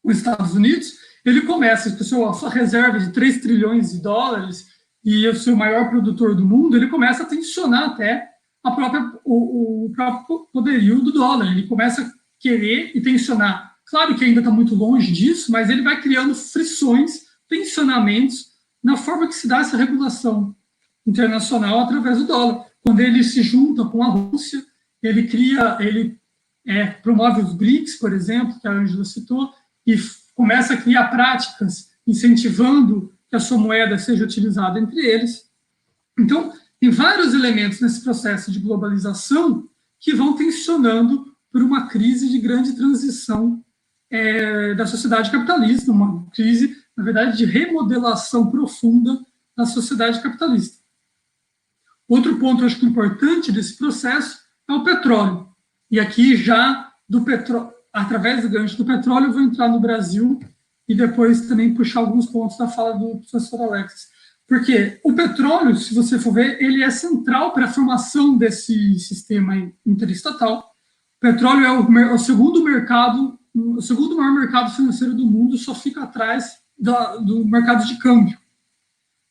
com os Estados Unidos, ele começa, a sua reserva de 3 trilhões de dólares e o seu maior produtor do mundo, ele começa a tensionar até a própria, o, o próprio poderio do dólar. Ele começa a querer e tensionar. Claro que ainda está muito longe disso, mas ele vai criando frições, tensionamentos na forma que se dá essa regulação internacional através do dólar. Quando ele se junta com a Rússia, ele cria, ele é, promove os BRICS, por exemplo, que a Angela citou, e começa a criar práticas incentivando que a sua moeda seja utilizada entre eles. Então, tem vários elementos nesse processo de globalização que vão tensionando por uma crise de grande transição é, da sociedade capitalista, uma crise, na verdade, de remodelação profunda da sociedade capitalista. Outro ponto, acho que importante desse processo é o petróleo. E aqui já do petróleo, através do gancho do petróleo, eu vou entrar no Brasil e depois também puxar alguns pontos da fala do professor Alexis. Porque o petróleo, se você for ver, ele é central para a formação desse sistema interestatal. O petróleo é o, o, segundo mercado, o segundo maior mercado financeiro do mundo, só fica atrás da, do mercado de câmbio,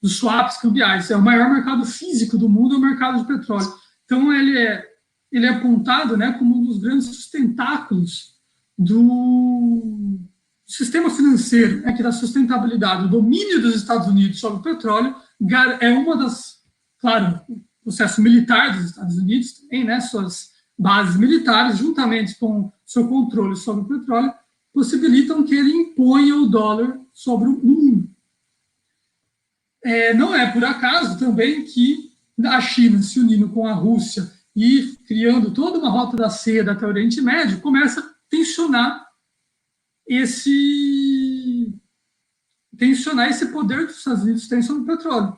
dos swaps cambiais. É o maior mercado físico do mundo, é o mercado de petróleo. Então ele é, ele é apontado, né, como um dos grandes sustentáculos do sistema financeiro, né, que dá sustentabilidade, o domínio dos Estados Unidos sobre o petróleo, é uma das, claro, o processo militar dos Estados Unidos também, né, suas bases militares, juntamente com seu controle sobre o petróleo, possibilitam que ele imponha o dólar sobre o mundo. É, não é por acaso também que a China se unindo com a Rússia e criando toda uma rota da seda até o Oriente Médio, começa a tensionar esse tensionar esse poder que os Estados Unidos têm sobre o petróleo.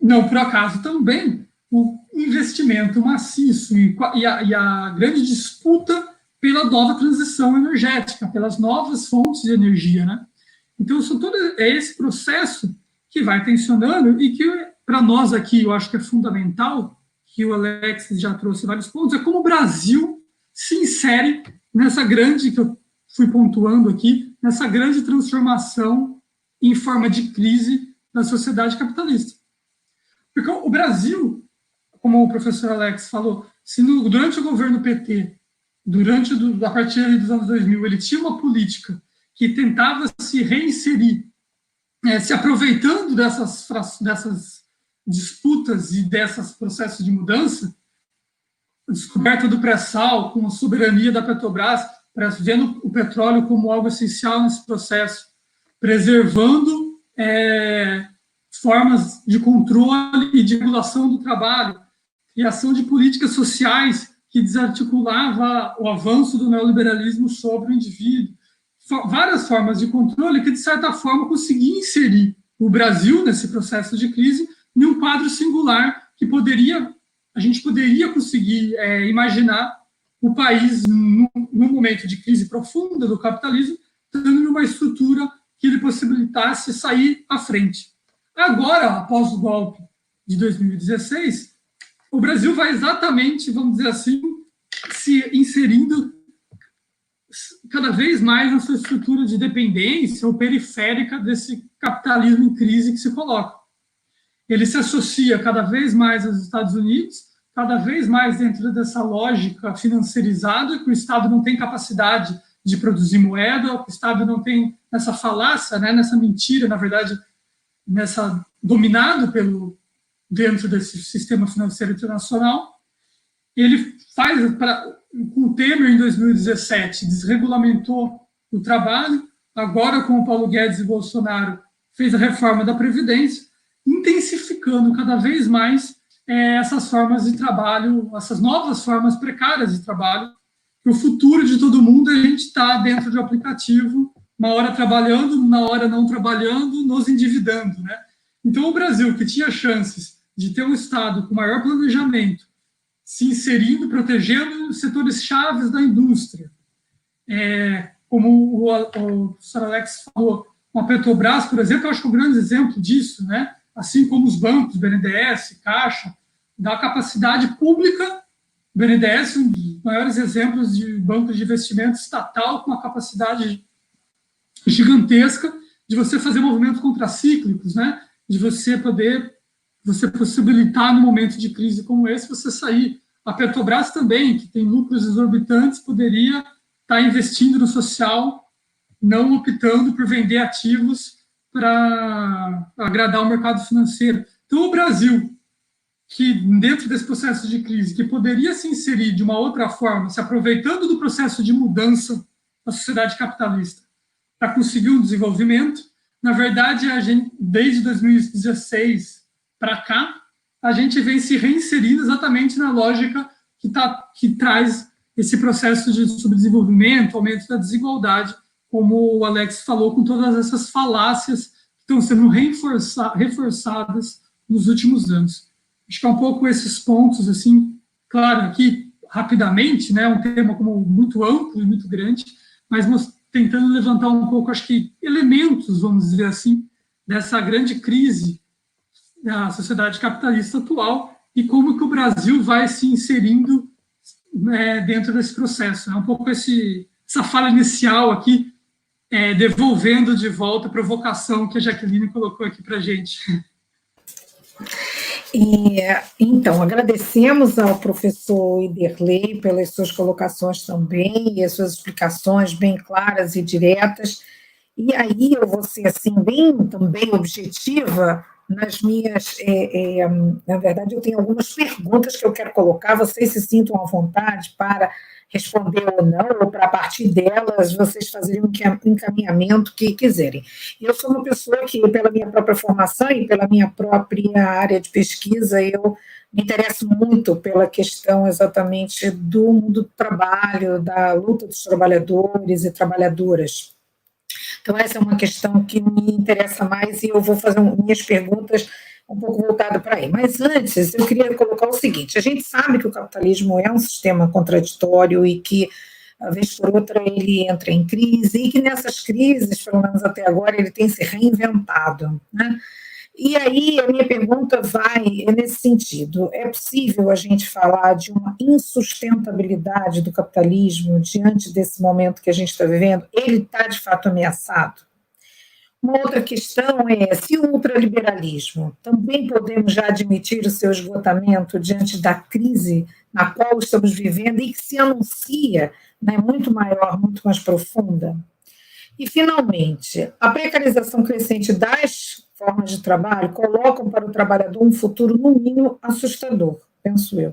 Não por acaso também o investimento maciço e, e, a, e a grande disputa pela nova transição energética, pelas novas fontes de energia, né? Então, são todo, é esse processo que vai tensionando e que, para nós aqui, eu acho que é fundamental, que o Alex já trouxe vários pontos, é como o Brasil se insere nessa grande, que eu fui pontuando aqui, nessa grande transformação em forma de crise da sociedade capitalista. Porque o Brasil, como o professor Alex falou, se no, durante o governo PT, durante do, a partir dos anos 2000, ele tinha uma política que tentava se reinserir, é, se aproveitando dessas, dessas disputas e desses processos de mudança, a descoberta do pré-sal com a soberania da Petrobras, vendo o petróleo como algo essencial nesse processo, preservando é, formas de controle e de regulação do trabalho, criação de políticas sociais que desarticulava o avanço do neoliberalismo sobre o indivíduo, várias formas de controle que, de certa forma, conseguia inserir o Brasil nesse processo de crise em um quadro singular que poderia, a gente poderia conseguir é, imaginar o país, num, num momento de crise profunda do capitalismo, tendo uma estrutura que lhe possibilitasse sair à frente. Agora, após o golpe de 2016, o Brasil vai exatamente, vamos dizer assim, se inserindo cada vez mais nessa estrutura de dependência ou periférica desse capitalismo em crise que se coloca. Ele se associa cada vez mais aos Estados Unidos, cada vez mais dentro dessa lógica financeirizada, que o Estado não tem capacidade de produzir moeda, o Estado não tem nessa falácia, né, nessa mentira, na verdade, nessa dominado pelo dentro desse sistema financeiro internacional. Ele faz para com o Temer em 2017 desregulamentou o trabalho, agora com o Paulo Guedes e Bolsonaro fez a reforma da previdência, intensificando cada vez mais é, essas formas de trabalho, essas novas formas precárias de trabalho. O futuro de todo mundo é a gente estar tá dentro de um aplicativo, uma hora trabalhando, na hora não trabalhando, nos endividando, né? Então o Brasil que tinha chances de ter um estado com maior planejamento, se inserindo, protegendo setores chaves da indústria, é, como o, o, o Sr. Alex falou, a Petrobras, por exemplo, eu acho que é um grande exemplo disso, né? Assim como os bancos, BNDES, Caixa, da capacidade pública, BNDES, um dos maiores exemplos de banco de investimento estatal com uma capacidade gigantesca de você fazer movimentos contracíclicos, né? de você poder, você possibilitar no momento de crise como esse, você sair. A Petrobras também, que tem lucros exorbitantes, poderia estar investindo no social, não optando por vender ativos para agradar o mercado financeiro. Então, o Brasil, que dentro desse processo de crise, que poderia se inserir de uma outra forma, se aproveitando do processo de mudança da sociedade capitalista para conseguir um desenvolvimento, na verdade, a gente, desde 2016 para cá, a gente vem se reinserindo exatamente na lógica que, tá, que traz esse processo de subdesenvolvimento, aumento da desigualdade, como o Alex falou, com todas essas falácias que estão sendo reforça, reforçadas nos últimos anos. Acho que é um pouco esses pontos, assim, claro, aqui rapidamente, né, um tema como muito amplo e muito grande, mas tentando levantar um pouco, acho que elementos, vamos dizer assim, dessa grande crise da sociedade capitalista atual e como que o Brasil vai se inserindo né, dentro desse processo. É um pouco esse, essa fala inicial aqui é, devolvendo de volta a provocação que a Jaqueline colocou aqui para a gente. E, então, agradecemos ao professor Iderley pelas suas colocações também, e as suas explicações bem claras e diretas. E aí eu vou ser assim, bem também objetiva nas minhas. É, é, na verdade, eu tenho algumas perguntas que eu quero colocar, vocês se sintam à vontade para responder ou não, ou para a partir delas vocês fazerem um encaminhamento que quiserem. Eu sou uma pessoa que, pela minha própria formação e pela minha própria área de pesquisa, eu me interesso muito pela questão exatamente do mundo do trabalho, da luta dos trabalhadores e trabalhadoras. Então, essa é uma questão que me interessa mais e eu vou fazer minhas perguntas um pouco voltado para aí. Mas antes, eu queria colocar o seguinte: a gente sabe que o capitalismo é um sistema contraditório e que, vez por outra, ele entra em crise, e que nessas crises, pelo menos até agora, ele tem se reinventado. Né? E aí, a minha pergunta vai nesse sentido: é possível a gente falar de uma insustentabilidade do capitalismo diante desse momento que a gente está vivendo? Ele está, de fato, ameaçado? Uma outra questão é se o ultraliberalismo também podemos já admitir o seu esgotamento diante da crise na qual estamos vivendo e que se anuncia né, muito maior, muito mais profunda. E, finalmente, a precarização crescente das formas de trabalho colocam para o trabalhador um futuro, no mínimo, assustador, penso eu.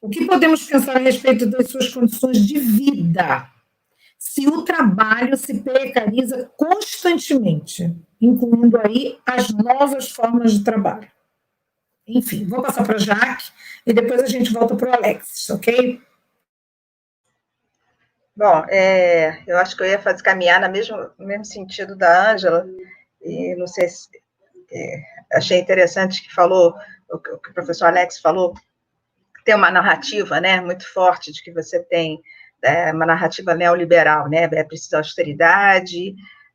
O que podemos pensar a respeito das suas condições de vida se o trabalho se precariza constantemente, incluindo aí as novas formas de trabalho. Enfim, vou passar para a Jaque e depois a gente volta para o Alex, ok? Bom, é, eu acho que eu ia fazer caminhar no mesmo, no mesmo sentido da Ângela, e não sei se. É, achei interessante que falou, o que o professor Alex falou, tem uma narrativa né, muito forte de que você tem é, uma narrativa neoliberal, né? É preciso austeridade,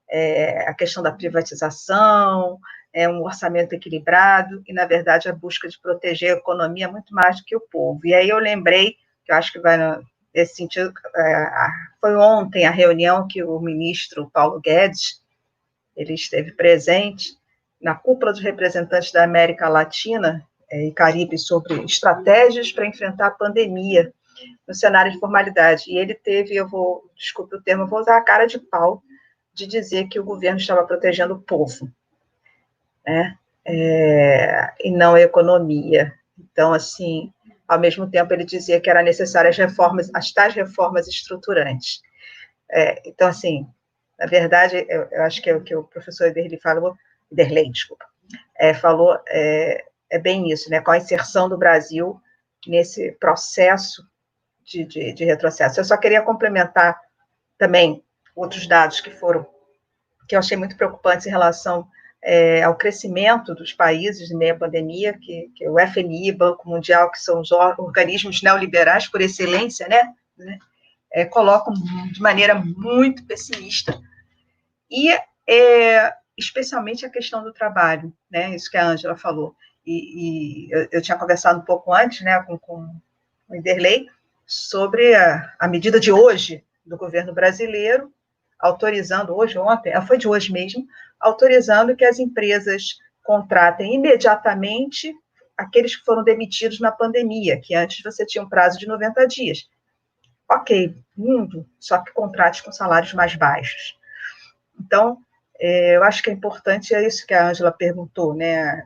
é, a questão da privatização, é um orçamento equilibrado e, na verdade, a busca de proteger a economia muito mais do que o povo. E aí eu lembrei, que eu acho que vai nesse sentido, é, foi ontem a reunião que o ministro Paulo Guedes, ele esteve presente na cúpula dos representantes da América Latina, é, e Caribe sobre estratégias para enfrentar a pandemia no cenário de formalidade. E ele teve, eu vou, desculpe o termo, vou usar a cara de pau de dizer que o governo estava protegendo o povo, né? É, e não a economia. Então, assim, ao mesmo tempo ele dizia que era necessárias as reformas, as tais reformas estruturantes. É, então, assim, na verdade, eu, eu, acho que é o que o professor Ederley falou, Ederley, desculpa, é, falou, é, é, bem isso, né, com a inserção do Brasil nesse processo de, de, de retrocesso. Eu só queria complementar também outros dados que foram, que eu achei muito preocupantes em relação é, ao crescimento dos países em meio à pandemia, que, que o FMI, Banco Mundial, que são os organismos neoliberais por excelência, né, né é, colocam de maneira muito pessimista. E, é, especialmente, a questão do trabalho, né, isso que a Ângela falou. E, e eu, eu, tinha conversado um pouco antes né, com, com o Inderley sobre a, a medida de hoje do governo brasileiro, autorizando, hoje, ontem, ah, foi de hoje mesmo, autorizando que as empresas contratem imediatamente aqueles que foram demitidos na pandemia, que antes você tinha um prazo de 90 dias. Ok, lindo, só que contrate com salários mais baixos. Então, é, eu acho que é importante, é isso que a Ângela perguntou, né?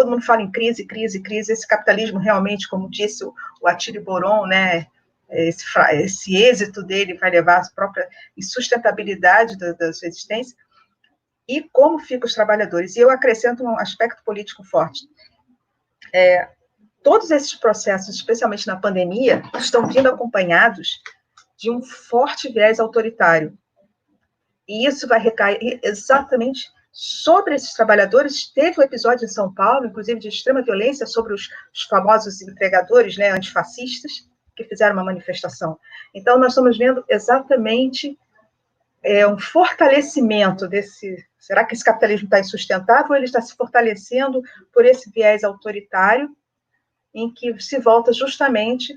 Todo mundo fala em crise, crise, crise. Esse capitalismo realmente, como disse o, o Attila Boron, né? Esse, esse, êxito dele vai levar à própria insustentabilidade da, da sua existência. E como ficam os trabalhadores? E eu acrescento um aspecto político forte. É, todos esses processos, especialmente na pandemia, estão vindo acompanhados de um forte viés autoritário. E isso vai recair exatamente sobre esses trabalhadores. Teve um episódio em São Paulo, inclusive de extrema violência, sobre os, os famosos empregadores né, antifascistas, que fizeram uma manifestação. Então, nós estamos vendo exatamente é, um fortalecimento desse. Será que esse capitalismo está insustentável ou ele está se fortalecendo por esse viés autoritário em que se volta justamente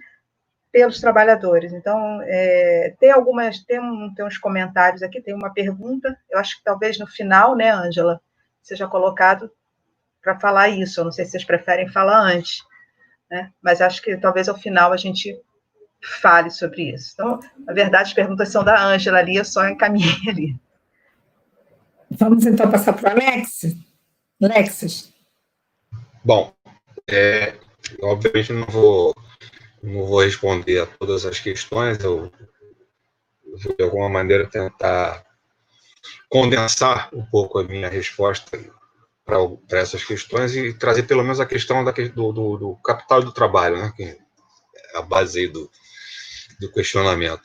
pelos trabalhadores. Então, é, tem algumas, tem, um, tem uns comentários aqui, tem uma pergunta, eu acho que talvez no final, né, Ângela, seja colocado para falar isso, eu não sei se vocês preferem falar antes, né, mas acho que talvez ao final a gente fale sobre isso. Então, na verdade, as perguntas são da Ângela ali, eu só encaminhei ali. Vamos então passar para o Alex. Alexis. Bom, é, obviamente não vou, não vou responder a todas as questões, eu vou de alguma maneira tentar condensar um pouco a minha resposta para essas questões e trazer pelo menos a questão da, do, do, do capital do trabalho, né, que é a base do, do questionamento.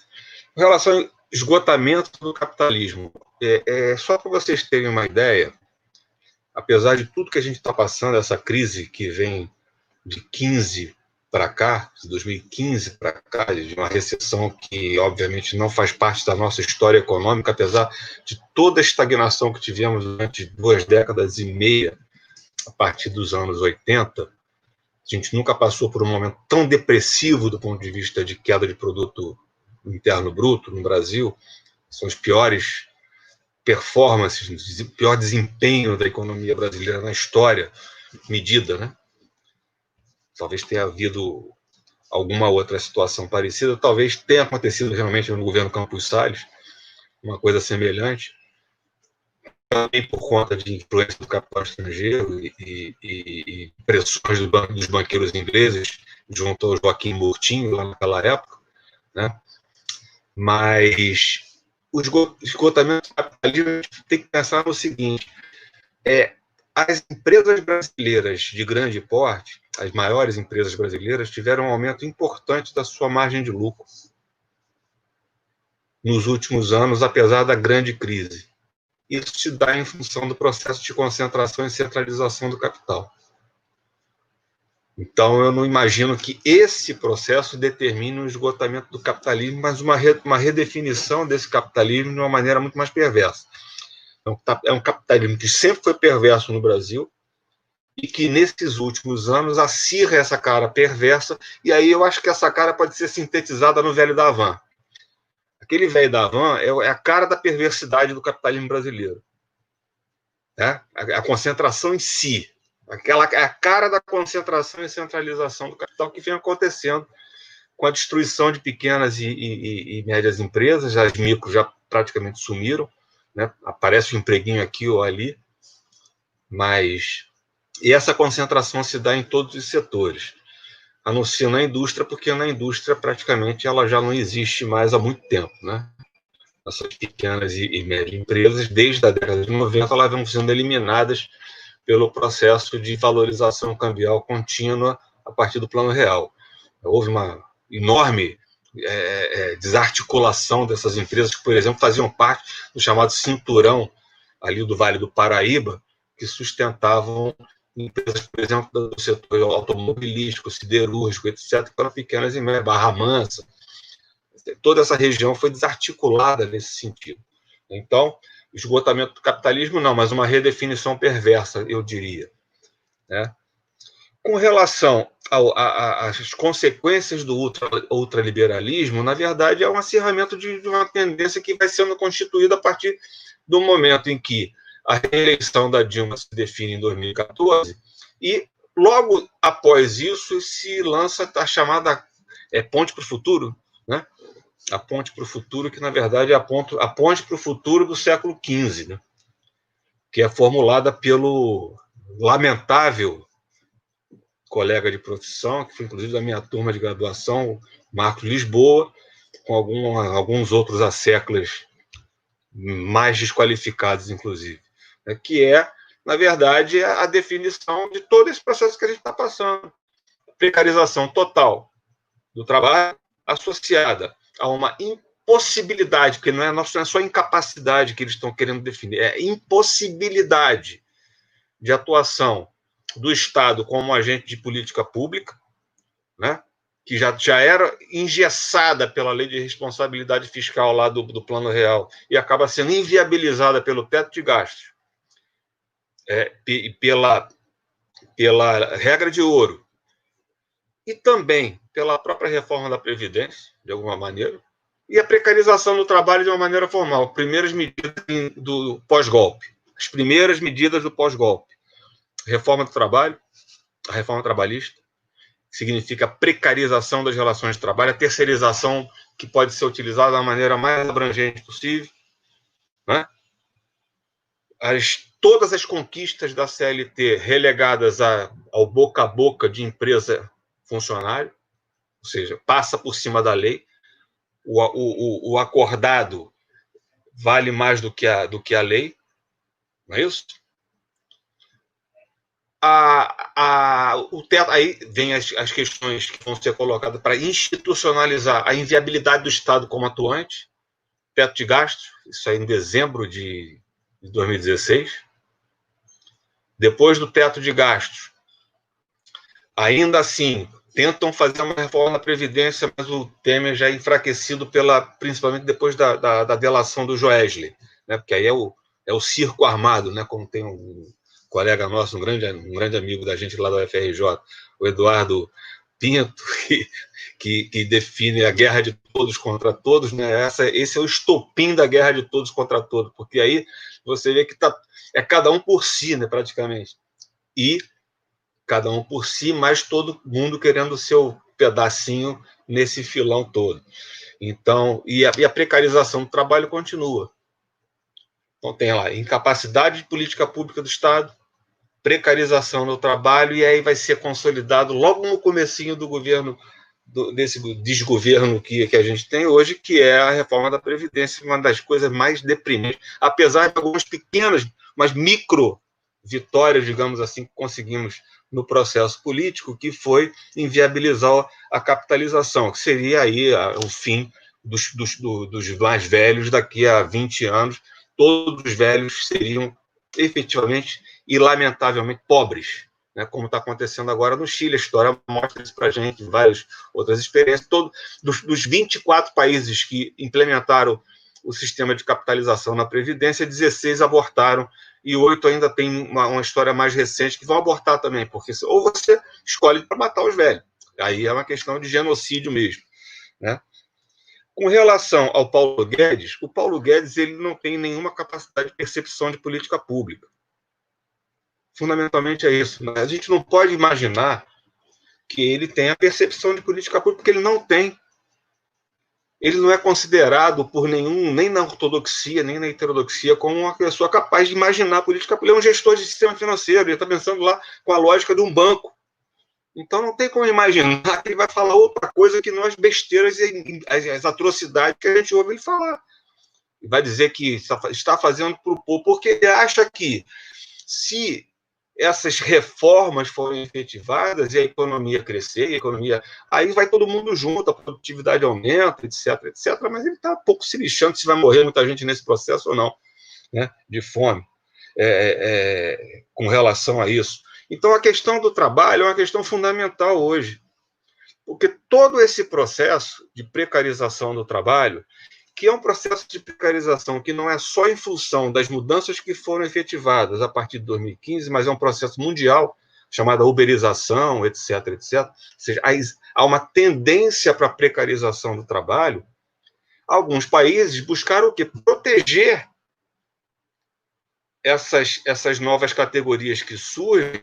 Em relação ao esgotamento do capitalismo, é, é só para vocês terem uma ideia, apesar de tudo que a gente está passando, essa crise que vem de 15 para cá, de 2015 para cá, de uma recessão que, obviamente, não faz parte da nossa história econômica, apesar de toda a estagnação que tivemos durante duas décadas e meia, a partir dos anos 80, a gente nunca passou por um momento tão depressivo do ponto de vista de queda de produto interno bruto no Brasil. São os piores performances, o pior desempenho da economia brasileira na história medida, né? Talvez tenha havido alguma outra situação parecida, talvez tenha acontecido realmente no governo Campos Salles, uma coisa semelhante, também por conta de influência do capital estrangeiro e, e, e pressões do dos banqueiros ingleses junto ao Joaquim Murtinho, lá naquela época, né? mas o esgotamento capitalismo, tem que pensar no seguinte, é, as empresas brasileiras de grande porte, as maiores empresas brasileiras, tiveram um aumento importante da sua margem de lucro nos últimos anos, apesar da grande crise. Isso se dá em função do processo de concentração e centralização do capital. Então, eu não imagino que esse processo determine o esgotamento do capitalismo, mas uma, uma redefinição desse capitalismo de uma maneira muito mais perversa. É um capitalismo que sempre foi perverso no Brasil e que nesses últimos anos acirra essa cara perversa, e aí eu acho que essa cara pode ser sintetizada no velho da Havan. Aquele velho da Havan é, é a cara da perversidade do capitalismo brasileiro. É? A concentração em si. Aquela, é a cara da concentração e centralização do capital que vem acontecendo com a destruição de pequenas e, e, e médias empresas, as micro já praticamente sumiram, né? aparece um empreguinho aqui ou ali, mas e essa concentração se dá em todos os setores, a não ser na indústria, porque na indústria praticamente ela já não existe mais há muito tempo, né? Essas pequenas e, e médias empresas, desde a década de 90, elas vão sendo eliminadas pelo processo de valorização cambial contínua a partir do plano real. Houve uma enorme é, é, desarticulação dessas empresas que, por exemplo, faziam parte do chamado cinturão ali do Vale do Paraíba, que sustentavam empresas, por exemplo, do setor automobilístico, siderúrgico, etc., eram pequenas e médias, Barra Mansa. Toda essa região foi desarticulada nesse sentido. Então, esgotamento do capitalismo, não, mas uma redefinição perversa, eu diria. Né? Com relação às consequências do ultra, ultraliberalismo, na verdade, é um acirramento de, de uma tendência que vai sendo constituída a partir do momento em que a reeleição da Dilma se define em 2014 e logo após isso se lança a chamada é, ponte para o futuro, né? A ponte para o futuro, que na verdade é a, ponto, a ponte para o futuro do século XV, né? que é formulada pelo lamentável colega de profissão, que foi inclusive da minha turma de graduação, Marcos Lisboa, com algum, alguns outros asseclas mais desqualificados, inclusive, né? que é, na verdade, a definição de todo esse processo que a gente está passando. Precarização total do trabalho associada a uma impossibilidade, que não é, não é só incapacidade que eles estão querendo definir, é impossibilidade de atuação do Estado como agente de política pública, né? que já, já era engessada pela lei de responsabilidade fiscal lá do, do Plano Real e acaba sendo inviabilizada pelo teto de gastos, é, pela, pela regra de ouro, e também pela própria reforma da Previdência, de alguma maneira, e a precarização do trabalho de uma maneira formal. Primeiras medidas do pós-golpe. As primeiras medidas do pós-golpe reforma do trabalho, a reforma trabalhista, significa a precarização das relações de trabalho, a terceirização que pode ser utilizada da maneira mais abrangente possível. Né? As, todas as conquistas da CLT relegadas a, ao boca a boca de empresa funcionário, ou seja, passa por cima da lei, o, o, o acordado vale mais do que a, do que a lei, não é isso? a, a, o teto, aí vem as, as questões que vão ser colocadas para institucionalizar a inviabilidade do Estado como atuante, teto de gastos, isso aí em dezembro de, de 2016. Depois do teto de gastos, ainda assim, tentam fazer uma reforma da Previdência, mas o Temer já é enfraquecido, pela, principalmente depois da, da, da delação do Joesley, né? porque aí é o, é o circo armado, né? como tem um, colega nosso, um grande, um grande amigo da gente lá da UFRJ, o Eduardo Pinto, que, que, que, define a guerra de todos contra todos, né? Essa, esse é o estopim da guerra de todos contra todos, porque aí você vê que tá, é cada um por si, né, praticamente. E cada um por si, mas todo mundo querendo o seu pedacinho nesse filão todo. Então, e a, e a precarização do trabalho continua. Então tem lá incapacidade de política pública do Estado, precarização do trabalho, e aí vai ser consolidado logo no comecinho do governo, do, desse desgoverno que, que a gente tem hoje, que é a reforma da Previdência, uma das coisas mais deprimentes, apesar de algumas pequenas, mas micro vitórias, digamos assim, que conseguimos no processo político, que foi inviabilizar a capitalização, que seria aí o fim dos, dos, dos mais velhos daqui a 20 anos, todos os velhos seriam efetivamente e lamentavelmente pobres, né, como está acontecendo agora no Chile. A história mostra isso para a gente, várias outras experiências. Todo, dos, dos 24 países que implementaram o sistema de capitalização na Previdência, 16 abortaram e oito ainda tem uma, uma, história mais recente que vão abortar também, porque ou você escolhe para matar os velhos, aí é uma questão de genocídio mesmo, né? Com relação ao Paulo Guedes, o Paulo Guedes ele não tem nenhuma capacidade de percepção de política pública. Fundamentalmente é isso. Né? A gente não pode imaginar que ele tenha percepção de política pública, porque ele não tem. Ele não é considerado por nenhum, nem na ortodoxia, nem na heterodoxia, como uma pessoa capaz de imaginar política pública. Ele é um gestor de sistema financeiro, ele está pensando lá com a lógica de um banco. Então não tem como imaginar que ele vai falar outra coisa que não as besteiras e as, atrocidades que a gente ouve ele falar. Vai dizer que está fazendo para o povo, porque ele acha que se essas reformas forem efetivadas e a economia crescer, a economia. Aí vai todo mundo junto, a produtividade aumenta, etc, etc. Mas ele está pouco se lixando se vai morrer muita gente nesse processo ou não, né, de fome, é, é, com relação a isso. Então, a questão do trabalho é uma questão fundamental hoje, porque todo esse processo de precarização do trabalho, que é um processo de precarização que não é só em função das mudanças que foram efetivadas a partir de 2015, mas é um processo mundial, chamada uberização, etc., etc. Ou seja, há uma tendência para a precarização do trabalho. Alguns países buscaram o quê? Proteger essas, essas novas categorias que surgem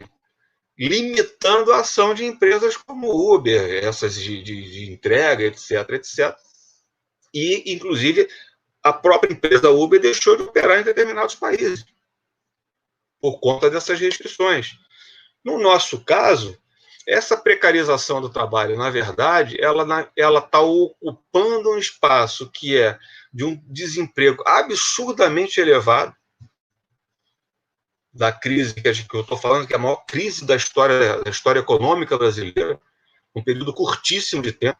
limitando a ação de empresas como Uber, essas de, de, de entrega, etc, etc. E, inclusive, a própria empresa Uber deixou de operar em determinados países por conta dessas restrições. No nosso caso, essa precarização do trabalho, na verdade, ela está ocupando um espaço que é de um desemprego absurdamente elevado, da crise que, eu estou falando, que é a maior crise da história, da história econômica brasileira, um período curtíssimo de tempo,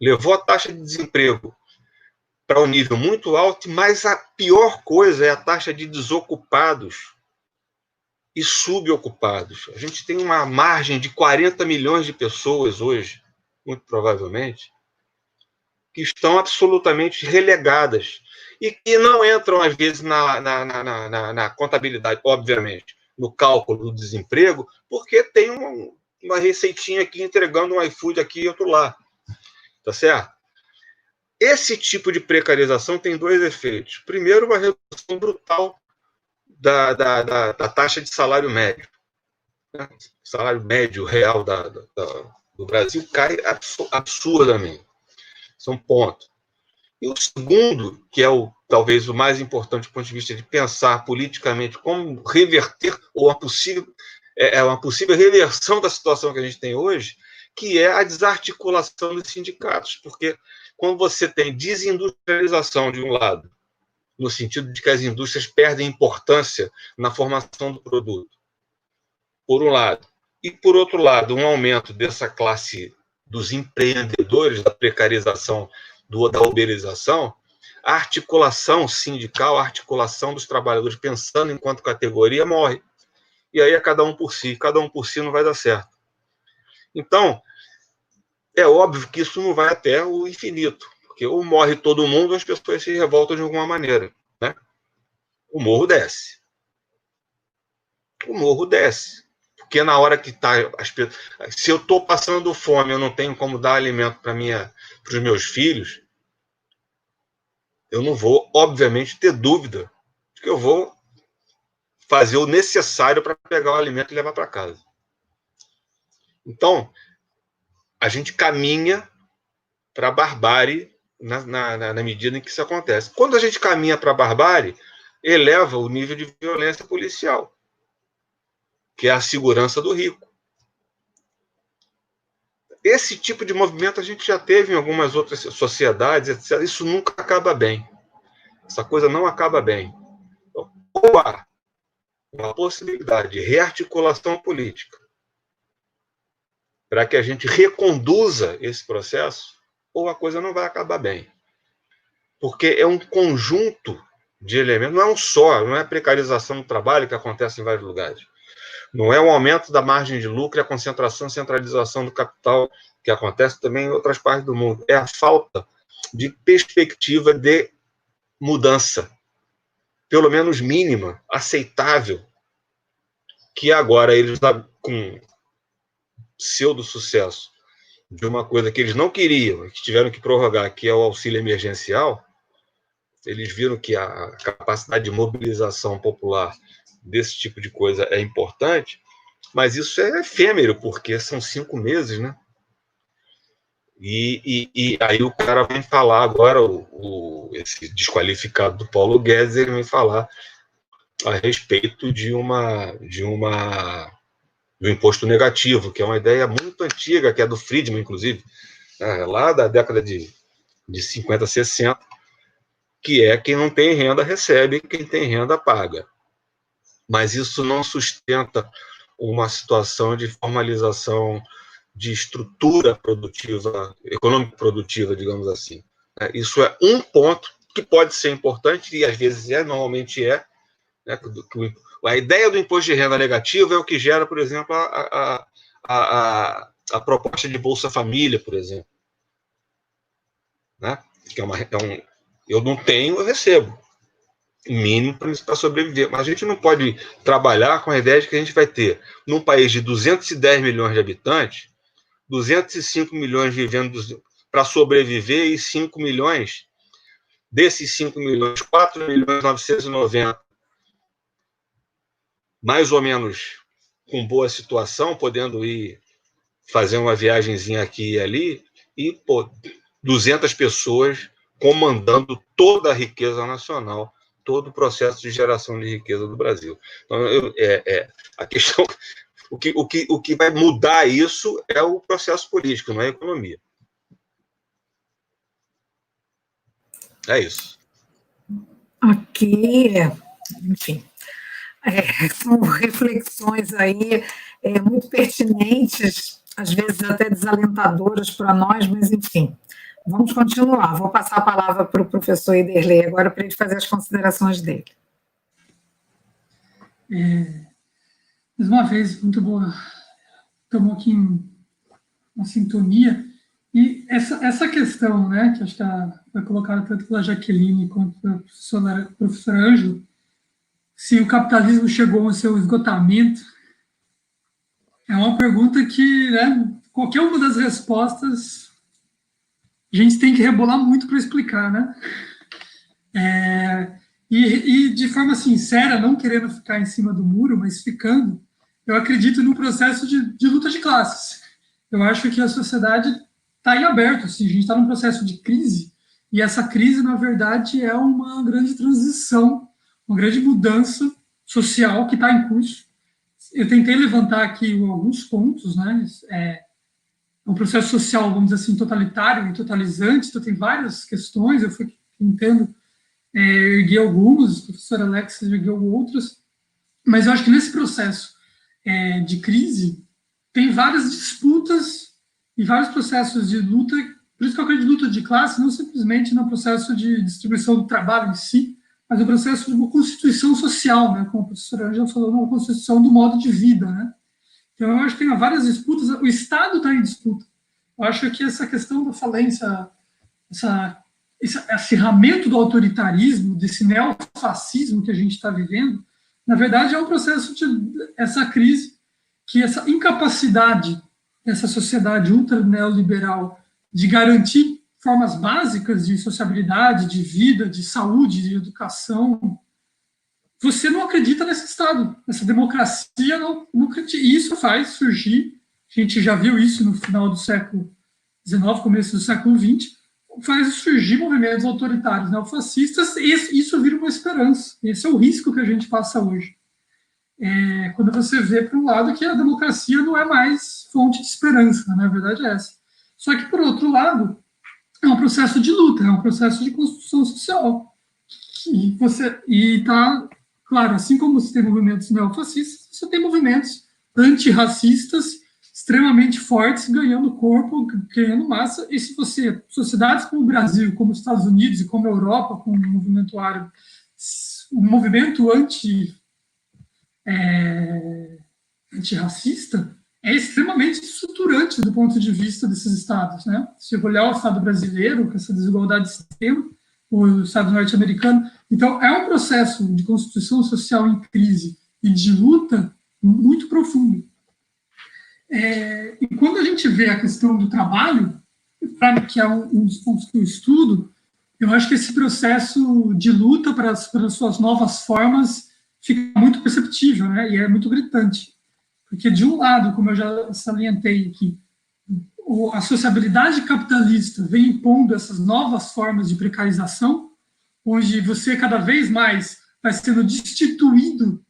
levou a taxa de desemprego para um nível muito alto, mas a pior coisa é a taxa de desocupados e subocupados. A gente tem uma margem de 40 milhões de pessoas hoje, muito provavelmente, que estão absolutamente relegadas e que não entram, às vezes, na, na, na, na, na contabilidade, obviamente, no cálculo do desemprego, porque tem uma, uma receitinha aqui entregando um iFood aqui e outro lá. Tá certo? Esse tipo de precarização tem dois efeitos. Primeiro, uma redução brutal da, da, da, da taxa de salário médio. Né? O salário médio real da, da, do Brasil cai absurdamente. Isso é um ponto. E o segundo, que é o talvez o mais importante do ponto de vista de pensar politicamente como reverter ou uma possível é, é uma possível reversão da situação que a gente tem hoje, que é a desarticulação dos sindicatos, porque quando você tem desindustrialização de um lado, no sentido de que as indústrias perdem importância na formação do produto, por um lado, e por outro lado, um aumento dessa classe dos empreendedores, da precarização do, da uberização, a articulação sindical, a articulação dos trabalhadores pensando enquanto categoria morre. E aí é cada um por si, cada um por si não vai dar certo. Então, é óbvio que isso não vai até o infinito, porque ou morre todo mundo, ou as pessoas se revoltam de alguma maneira. Né? O morro desce. O morro desce. Porque na hora que está. Se eu estou passando fome, eu não tenho como dar alimento para os meus filhos, eu não vou, obviamente, ter dúvida de que eu vou fazer o necessário para pegar o alimento e levar para casa. Então, a gente caminha para a barbárie na, na, na, medida em que isso acontece. Quando a gente caminha para a barbárie, eleva o nível de violência policial que é a segurança do rico. Esse tipo de movimento a gente já teve em algumas outras sociedades, etc. Isso nunca acaba bem. Essa coisa não acaba bem. Então, ou há uma possibilidade de rearticulação política para que a gente reconduza esse processo, ou a coisa não vai acabar bem. Porque é um conjunto de elementos, não é um só, não é a precarização do trabalho que acontece em vários lugares. Não é o aumento da margem de lucro a concentração centralização do capital que acontece também em outras partes do mundo. É a falta de perspectiva de mudança, pelo menos mínima, aceitável, que agora eles, com pseudo-sucesso de uma coisa que eles não queriam, que tiveram que prorrogar, que é o auxílio emergencial, eles viram que a capacidade de mobilização popular desse tipo de coisa é importante, mas isso é efêmero, porque são cinco meses, né? E, e, e aí o cara vem falar agora, o, o, esse desqualificado do Paulo Guedes, ele vem falar a respeito de uma de uma do imposto negativo, que é uma ideia muito antiga, que é do Friedman, inclusive, né, lá da década de, de 50, 60, que é quem não tem renda recebe, quem tem renda paga. Mas isso não sustenta uma situação de formalização de estrutura produtiva, econômica produtiva, digamos assim. É, isso é um ponto que pode ser importante, e às vezes é, normalmente é, né, a ideia do imposto de renda negativo é o que gera, por exemplo, a, a, a, a proposta de Bolsa Família, por exemplo. Né? Que é uma, é um, eu não tenho, eu recebo. Mínimo para sobreviver. Mas a gente não pode trabalhar com a ideia de que a gente vai ter, num país de 210 milhões de habitantes, 205 milhões vivendo para sobreviver e 5 milhões, desses 5 milhões, 4 milhões 990, mais ou menos com boa situação, podendo ir fazer uma viagemzinha aqui e ali, e pô, 200 pessoas comandando toda a riqueza nacional, todo o processo de geração de riqueza do Brasil. Então, eu, é, é, a questão o que, o, que, o que vai mudar isso é o processo político, não é a economia. É isso. Aqui, enfim, é, são reflexões aí é, muito pertinentes, às vezes até desalentadoras para nós, mas enfim, vamos continuar. Vou passar a palavra para o professor Ederley agora para ele fazer as considerações dele. É, mais uma vez, muito boa. Estamos aqui em uma sintonia. E essa, essa questão, né, que acho que foi colocada tanto pela Jaqueline quanto pela professora, professora Ângelo, se o capitalismo chegou ao seu esgotamento, é uma pergunta que, né, qualquer uma das respostas, a gente tem que rebolar muito para explicar, né? É, e, e, de forma sincera, não querendo ficar em cima do muro, mas ficando, eu acredito no processo de, de luta de classes. Eu acho que a sociedade está em aberto, assim, a gente está num processo de crise, e essa crise, na verdade, é uma grande transição, uma grande mudança social que está em curso. Eu tentei levantar aqui alguns pontos, né? É, um processo social, vamos dizer assim, totalitário e totalizante, então tem várias questões, eu fui tentando é, erguer algumas, o professor Alex ergueu outras, mas eu acho que nesse processo é, de crise, tem várias disputas e vários processos de luta, por isso que eu acredito luta de classe, não simplesmente no processo de distribuição do trabalho em si, mas no processo de uma constituição social, né, como a professora já falou, uma constituição do modo de vida. Né? Então, eu acho que tem várias disputas, o Estado está em disputa. Eu acho que essa questão da falência, essa, esse acirramento do autoritarismo, desse neofascismo que a gente está vivendo, na verdade, é um processo de essa crise, que essa incapacidade dessa sociedade ultra neoliberal de garantir formas básicas de sociabilidade, de vida, de saúde, de educação. Você não acredita nesse Estado, nessa democracia, não, não e isso faz surgir, a gente já viu isso no final do século XIX, começo do século XX, faz surgir movimentos autoritários neofascistas, e isso vira uma esperança. Esse é o risco que a gente passa hoje. É, quando você vê, para um lado, que a democracia não é mais fonte de esperança, na verdade é essa. Só que, por outro lado, é um processo de luta, é um processo de construção social. E você e tá, claro, assim como você tem movimentos neofascistas, você tem movimentos antirracistas extremamente fortes, ganhando corpo, ganhando massa. E se você, sociedades como o Brasil, como os Estados Unidos e como a Europa, com o movimento árabe, o movimento anti, é, antirracista é extremamente estruturante do ponto de vista desses estados. Né? Se olhar o Estado brasileiro, com essa desigualdade extrema, o Estado norte-americano, então é um processo de constituição social em crise e de luta muito profundo. É, e quando a gente vê a questão do trabalho, que é um, um, dos pontos que eu estudo, eu acho que esse processo de luta para para as suas novas formas fica muito perceptível, né? E é muito gritante. Porque, de um lado, como eu já salientei aqui, a sociabilidade capitalista vem impondo essas novas formas de precarização, onde você cada vez mais vai sendo destituído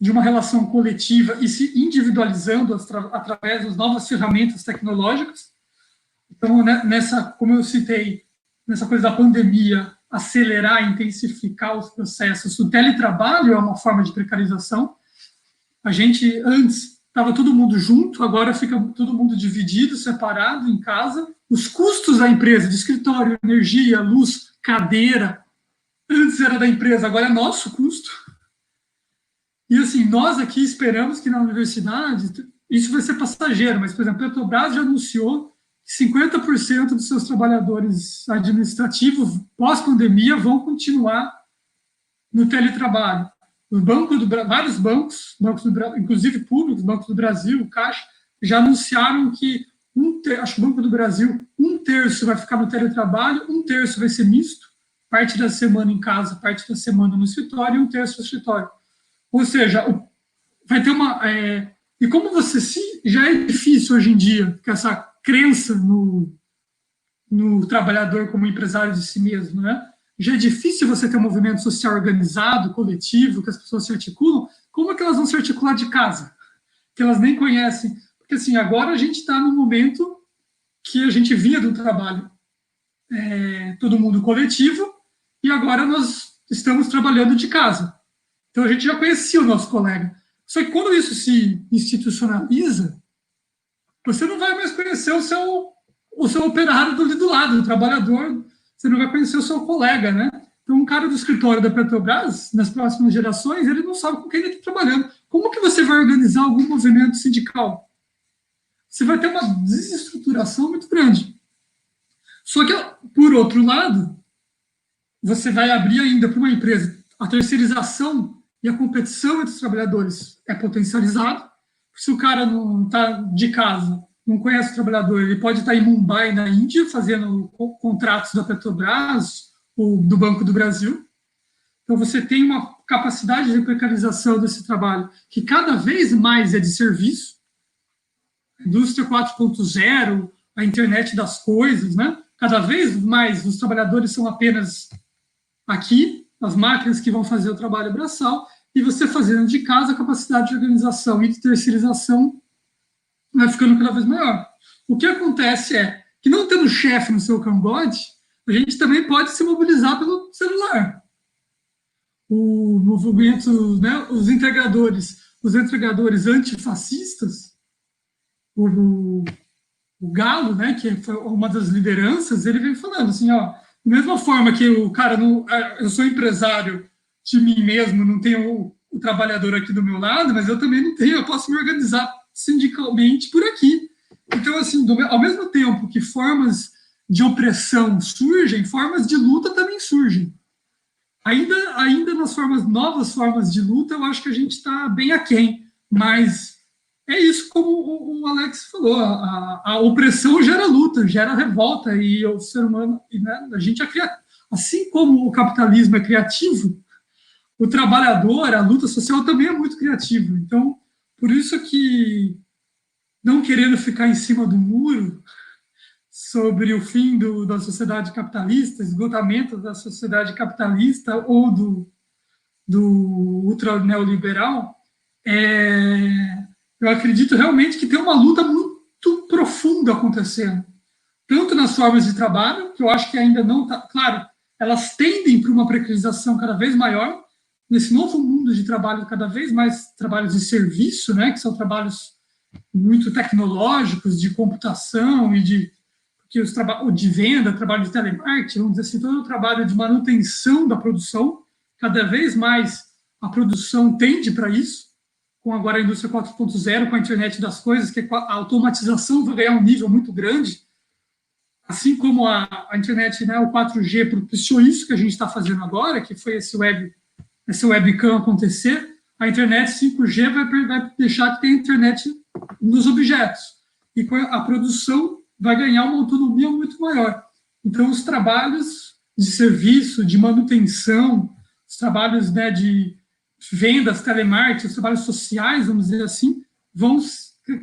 de uma relação coletiva e se individualizando através das novas ferramentas tecnológicas. Então, né, nessa, como eu citei, nessa coisa da pandemia, acelerar, intensificar os processos. O teletrabalho é uma forma de precarização. A gente antes estava todo mundo junto, agora fica todo mundo dividido, separado em casa. Os custos da empresa, de escritório, energia, luz, cadeira, antes era da empresa, agora é nosso custo. E assim, nós aqui esperamos que na universidade isso vai ser passageiro, mas, por exemplo, a Petrobras já anunciou que 50% dos seus trabalhadores administrativos pós-pandemia vão continuar no teletrabalho. O banco do, vários bancos, bancos do, inclusive públicos, bancos do Brasil, Caixa, já anunciaram que um ter, acho que o Banco do Brasil, um terço vai ficar no teletrabalho, um terço vai ser misto, parte da semana em casa, parte da semana no escritório e um terço no escritório. Ou seja, vai ter uma. É, e como você se. Já é difícil hoje em dia, que essa crença no, no trabalhador como empresário de si mesmo, né? Já é difícil você ter um movimento social organizado, coletivo, que as pessoas se articulam. Como é que elas vão se articular de casa? Que elas nem conhecem. Porque, assim, agora a gente está num momento que a gente via do trabalho é, todo mundo coletivo, e agora nós estamos trabalhando de casa. Então a gente já conhecia o nosso colega. Só que quando isso se institucionaliza, você não vai mais conhecer o seu, o seu operário do, do lado, o trabalhador, você não vai conhecer o seu colega, né? Então, um cara do escritório da Petrobras, nas próximas gerações, ele não sabe com quem ele está trabalhando. Como que você vai organizar algum movimento sindical? Você vai ter uma desestruturação muito grande. Só que, por outro lado, você vai abrir ainda para uma empresa a terceirização e a competição entre os trabalhadores é potencializado. Se o cara não está de casa, não conhece o trabalhador, ele pode estar em Mumbai, na Índia, fazendo contratos da Petrobras ou do Banco do Brasil. Então, você tem uma capacidade de precarização desse trabalho que cada vez mais é de serviço. Indústria 4.0, a internet das coisas, né? Cada vez mais os trabalhadores são apenas aqui, as máquinas que vão fazer o trabalho braçal, e você fazendo de casa, a capacidade de organização e de terceirização vai ficando cada vez maior. O que acontece é que, não tendo chefe no seu Camboja, a gente também pode se mobilizar pelo celular. O movimento, né, os integradores, os entregadores antifascistas, o, o Galo, né, que foi uma das lideranças, ele vem falando assim, ó, da mesma forma que o cara, não, é, eu sou empresário de mim mesmo, não tenho o, o trabalhador aqui do meu lado, mas eu também não tenho, eu posso me organizar sindicalmente por aqui. Então, assim, do, ao mesmo tempo que formas de opressão surgem, formas de luta também surgem. Ainda, ainda nas formas novas formas de luta, eu acho que a gente está bem aquém, mas é isso como o, o Alex falou, a, a, opressão gera luta, gera revolta, e o ser humano, né, a gente é criativo. Assim como o capitalismo é criativo, o trabalhador, a luta social também é muito criativo. Então, por isso que, não querendo ficar em cima do muro sobre o fim do, da sociedade capitalista, esgotamento da sociedade capitalista ou do, do ultra neoliberal, é, eu acredito realmente que tem uma luta muito profunda acontecendo, tanto nas formas de trabalho, que eu acho que ainda não está, claro, elas tendem para uma precarização cada vez maior, nesse novo mundo de trabalho, cada vez mais trabalhos de serviço, né, que são trabalhos muito tecnológicos, de computação e de que os trabalhos de venda, trabalho de telemarketing, vamos dizer assim, todo o trabalho de manutenção da produção, cada vez mais a produção tende para isso com agora a indústria 4.0, com a internet das coisas, que a automatização vai ganhar um nível muito grande, assim como a, a internet, né, o 4G propiciou isso que a gente está fazendo agora, que foi esse web, esse webcam acontecer, a internet 5G vai, vai deixar que tenha internet nos objetos, e a produção vai ganhar uma autonomia muito maior. Então, os trabalhos de serviço, de manutenção, os trabalhos né, de vendas, telemarketing, os trabalhos sociais, vamos dizer assim, vão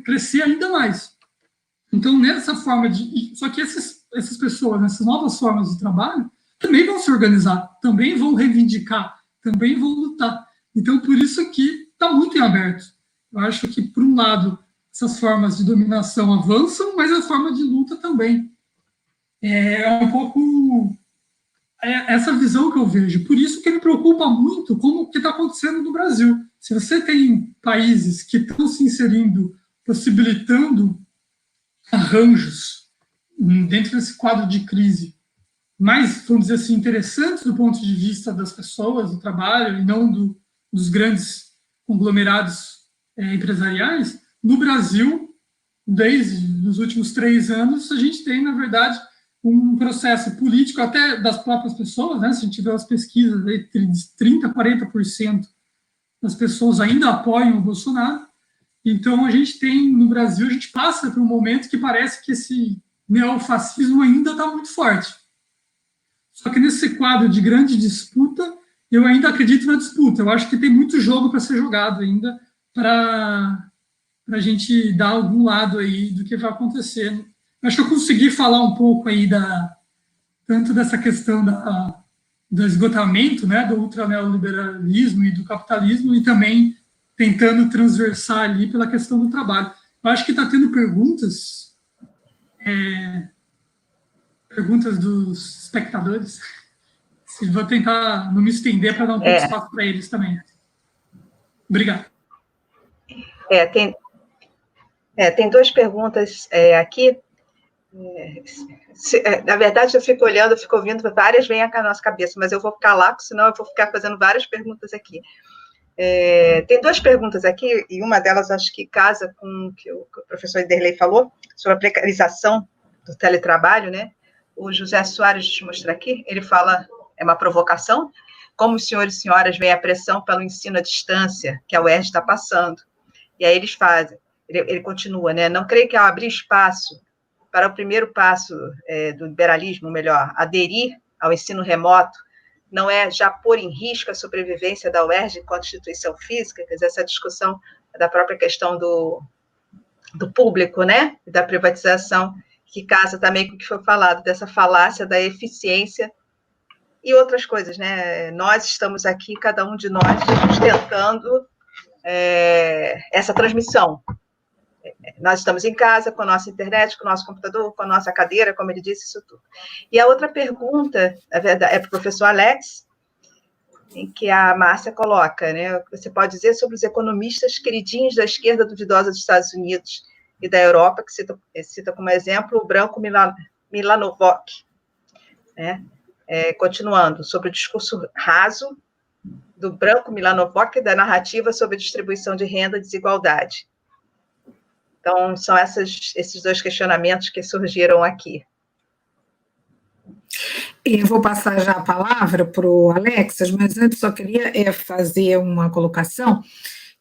crescer ainda mais. Então, nessa forma de. Só que essas pessoas, essas novas formas de trabalho, também vão se organizar, também vão reivindicar, também vão lutar. Então, por isso que está muito em aberto. Eu acho que, por um lado, essas formas de dominação avançam, mas a forma de luta também. É, é um pouco é essa visão que eu vejo. Por isso que me preocupa muito como o que está acontecendo no Brasil. Se você tem países que estão se inserindo, possibilitando arranjos dentro desse quadro de crise, mais, vamos dizer assim, interessantes do ponto de vista das pessoas, do trabalho, e não do, dos grandes conglomerados é, empresariais, no Brasil, desde os últimos três anos, a gente tem, na verdade, um processo político até das próprias pessoas, né? Se a gente tiver as pesquisas, entre 30% a 40% das pessoas ainda apoiam o Bolsonaro. Então, a gente tem, no Brasil, a gente passa por um momento que parece que esse neofascismo ainda está muito forte. Só que nesse quadro de grande disputa, eu ainda acredito na disputa. Eu acho que tem muito jogo para ser jogado ainda para a gente dar algum lado aí do que vai acontecer Acho que eu consegui falar um pouco aí da tanto dessa questão da, do esgotamento, né, do ultraneoliberalismo e do capitalismo, e também tentando transversar ali pela questão do trabalho. Eu acho que está tendo perguntas, é, perguntas dos espectadores. Vou tentar não me estender para dar um pouco de é. espaço para eles também. Obrigado. É, tem, é, tem duas perguntas é, aqui. É, se, é, na verdade, eu fico olhando, eu fico ouvindo, várias vêm à nossa cabeça, mas eu vou ficar lá, senão eu vou ficar fazendo várias perguntas aqui. É, tem duas perguntas aqui, e uma delas acho que casa com o que o, professor Ederley falou, sobre a precarização do teletrabalho, né? O José Soares, deixa eu mostrar aqui, ele fala, é uma provocação, como os senhores e senhoras veem a pressão pelo ensino à distância que a UERJ está passando. E aí eles fazem, ele, ele continua, né? Não creio que ao abrir espaço para o primeiro passo é, do liberalismo, melhor, aderir ao ensino remoto, não é já pôr em risco a sobrevivência da UERJ enquanto instituição física, quer dizer, essa discussão da própria questão do, do público, né, da privatização, que casa também com o que foi falado, dessa falácia da eficiência e outras coisas, né, nós estamos aqui, cada um de nós, sustentando é, essa transmissão, nós estamos em casa com a nossa internet, com o nosso computador, com a nossa cadeira, como ele disse, isso tudo. E a outra pergunta, na verdade, é para o professor Alex, em que a Márcia coloca, né? Você pode dizer sobre os economistas queridinhos da esquerda duvidosa dos Estados Unidos e da Europa, que cita, cita como exemplo o branco Milan, Milanovoc, né? É, continuando, sobre o discurso raso do branco Milanovoc da narrativa sobre distribuição de renda e desigualdade. Então, são essas, esses dois questionamentos que surgiram aqui. Eu vou passar já a palavra para o Alexas, mas antes só queria é, fazer uma colocação,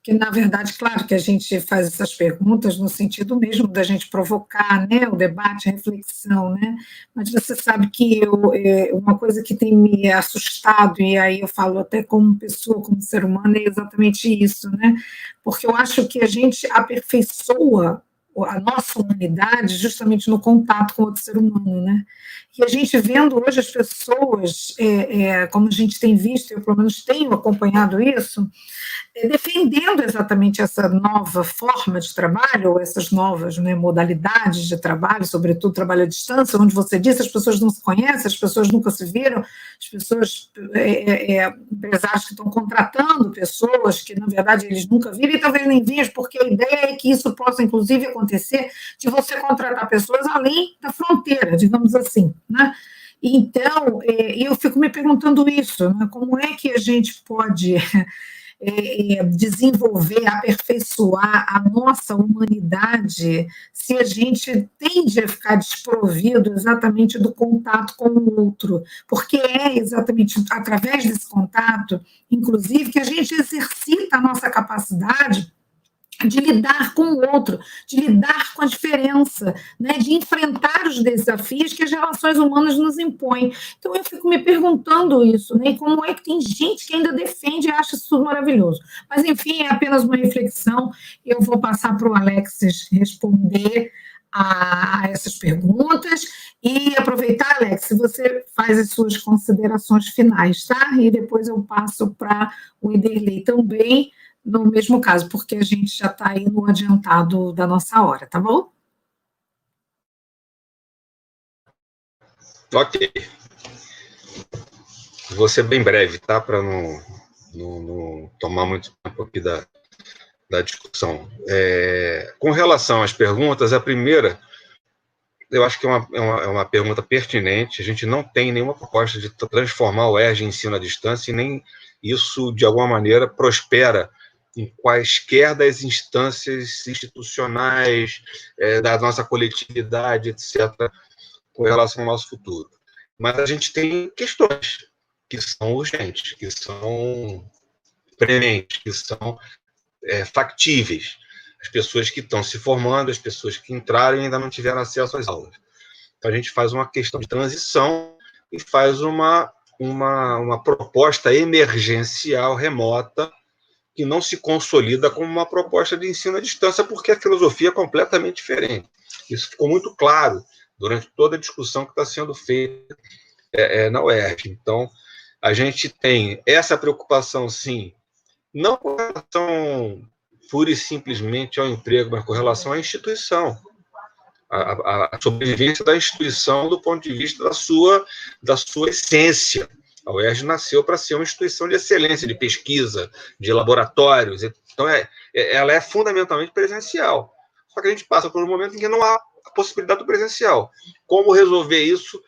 que na verdade, claro que a gente faz essas perguntas no sentido mesmo da gente provocar né, o debate, a reflexão, né? Mas você sabe que eu, é, uma coisa que tem me assustado, e aí eu falo até como pessoa, como ser humano, é exatamente isso, né? Porque eu acho que a gente aperfeiçoa a nossa humanidade justamente no contato com outro ser humano, né? E a gente vendo hoje as pessoas, é, é, como a gente tem visto, eu pelo menos tenho acompanhado isso, é, defendendo exatamente essa nova forma de trabalho, ou essas novas né, modalidades de trabalho, sobretudo trabalho à distância, onde você disse as pessoas não se conhecem, as pessoas nunca se viram, as pessoas, é, é, é empresários que estão contratando pessoas que, na verdade, eles nunca viram e talvez nem vejam, porque a ideia é que isso possa, inclusive, acontecer de você contratar pessoas além da fronteira, digamos assim. Né? Então, é, eu fico me perguntando isso, né? como é que a gente pode é, é, desenvolver, aperfeiçoar a nossa humanidade se a gente tende a ficar desprovido exatamente do contato com o outro, porque é exatamente através desse contato, inclusive, que a gente exercita a nossa capacidade de lidar com o outro, de lidar com a diferença, né, de enfrentar os desafios que as relações humanas nos impõem. Então eu fico me perguntando isso, né, como é que tem gente que ainda defende e acha isso maravilhoso. Mas enfim, é apenas uma reflexão. Eu vou passar para o Alexis responder a, essas perguntas e aproveitar, Alex, você faz as suas considerações finais, tá? E depois eu passo para o Iderley também no mesmo caso, porque a gente já está no adiantado da nossa hora, tá bom? Ok. Vou ser bem breve, tá? Para não, não, não, tomar muito tempo aqui da, da discussão. É, com relação às perguntas, a primeira, eu acho que é uma, é uma, é uma pergunta pertinente. A gente não tem nenhuma proposta de transformar o ERG em ensino à distância e nem isso, de alguma maneira, prospera em quaisquer das instâncias institucionais, é, da nossa coletividade, etc., com relação ao nosso futuro. Mas a gente tem questões que são urgentes, que são prementes, que são é, factíveis. As pessoas que estão se formando, as pessoas que entraram e ainda não tiveram acesso às aulas. Então a gente faz uma questão de transição e faz uma, uma, uma proposta emergencial remota que não se consolida como uma proposta de ensino à distância, porque a filosofia é completamente diferente. Isso ficou muito claro durante toda a discussão que está sendo feita é, é, na UERJ. Então, a gente tem essa preocupação, sim, não com relação pura e simplesmente ao emprego, mas com relação à instituição. A, a, sobrevivência da instituição do ponto de vista da sua, da sua essência a UERJ nasceu para ser uma instituição de excelência, de pesquisa, de laboratórios. Então, é, é, ela é fundamentalmente presencial. Só que a gente passa por um momento em que não há a possibilidade do presencial. Como resolver isso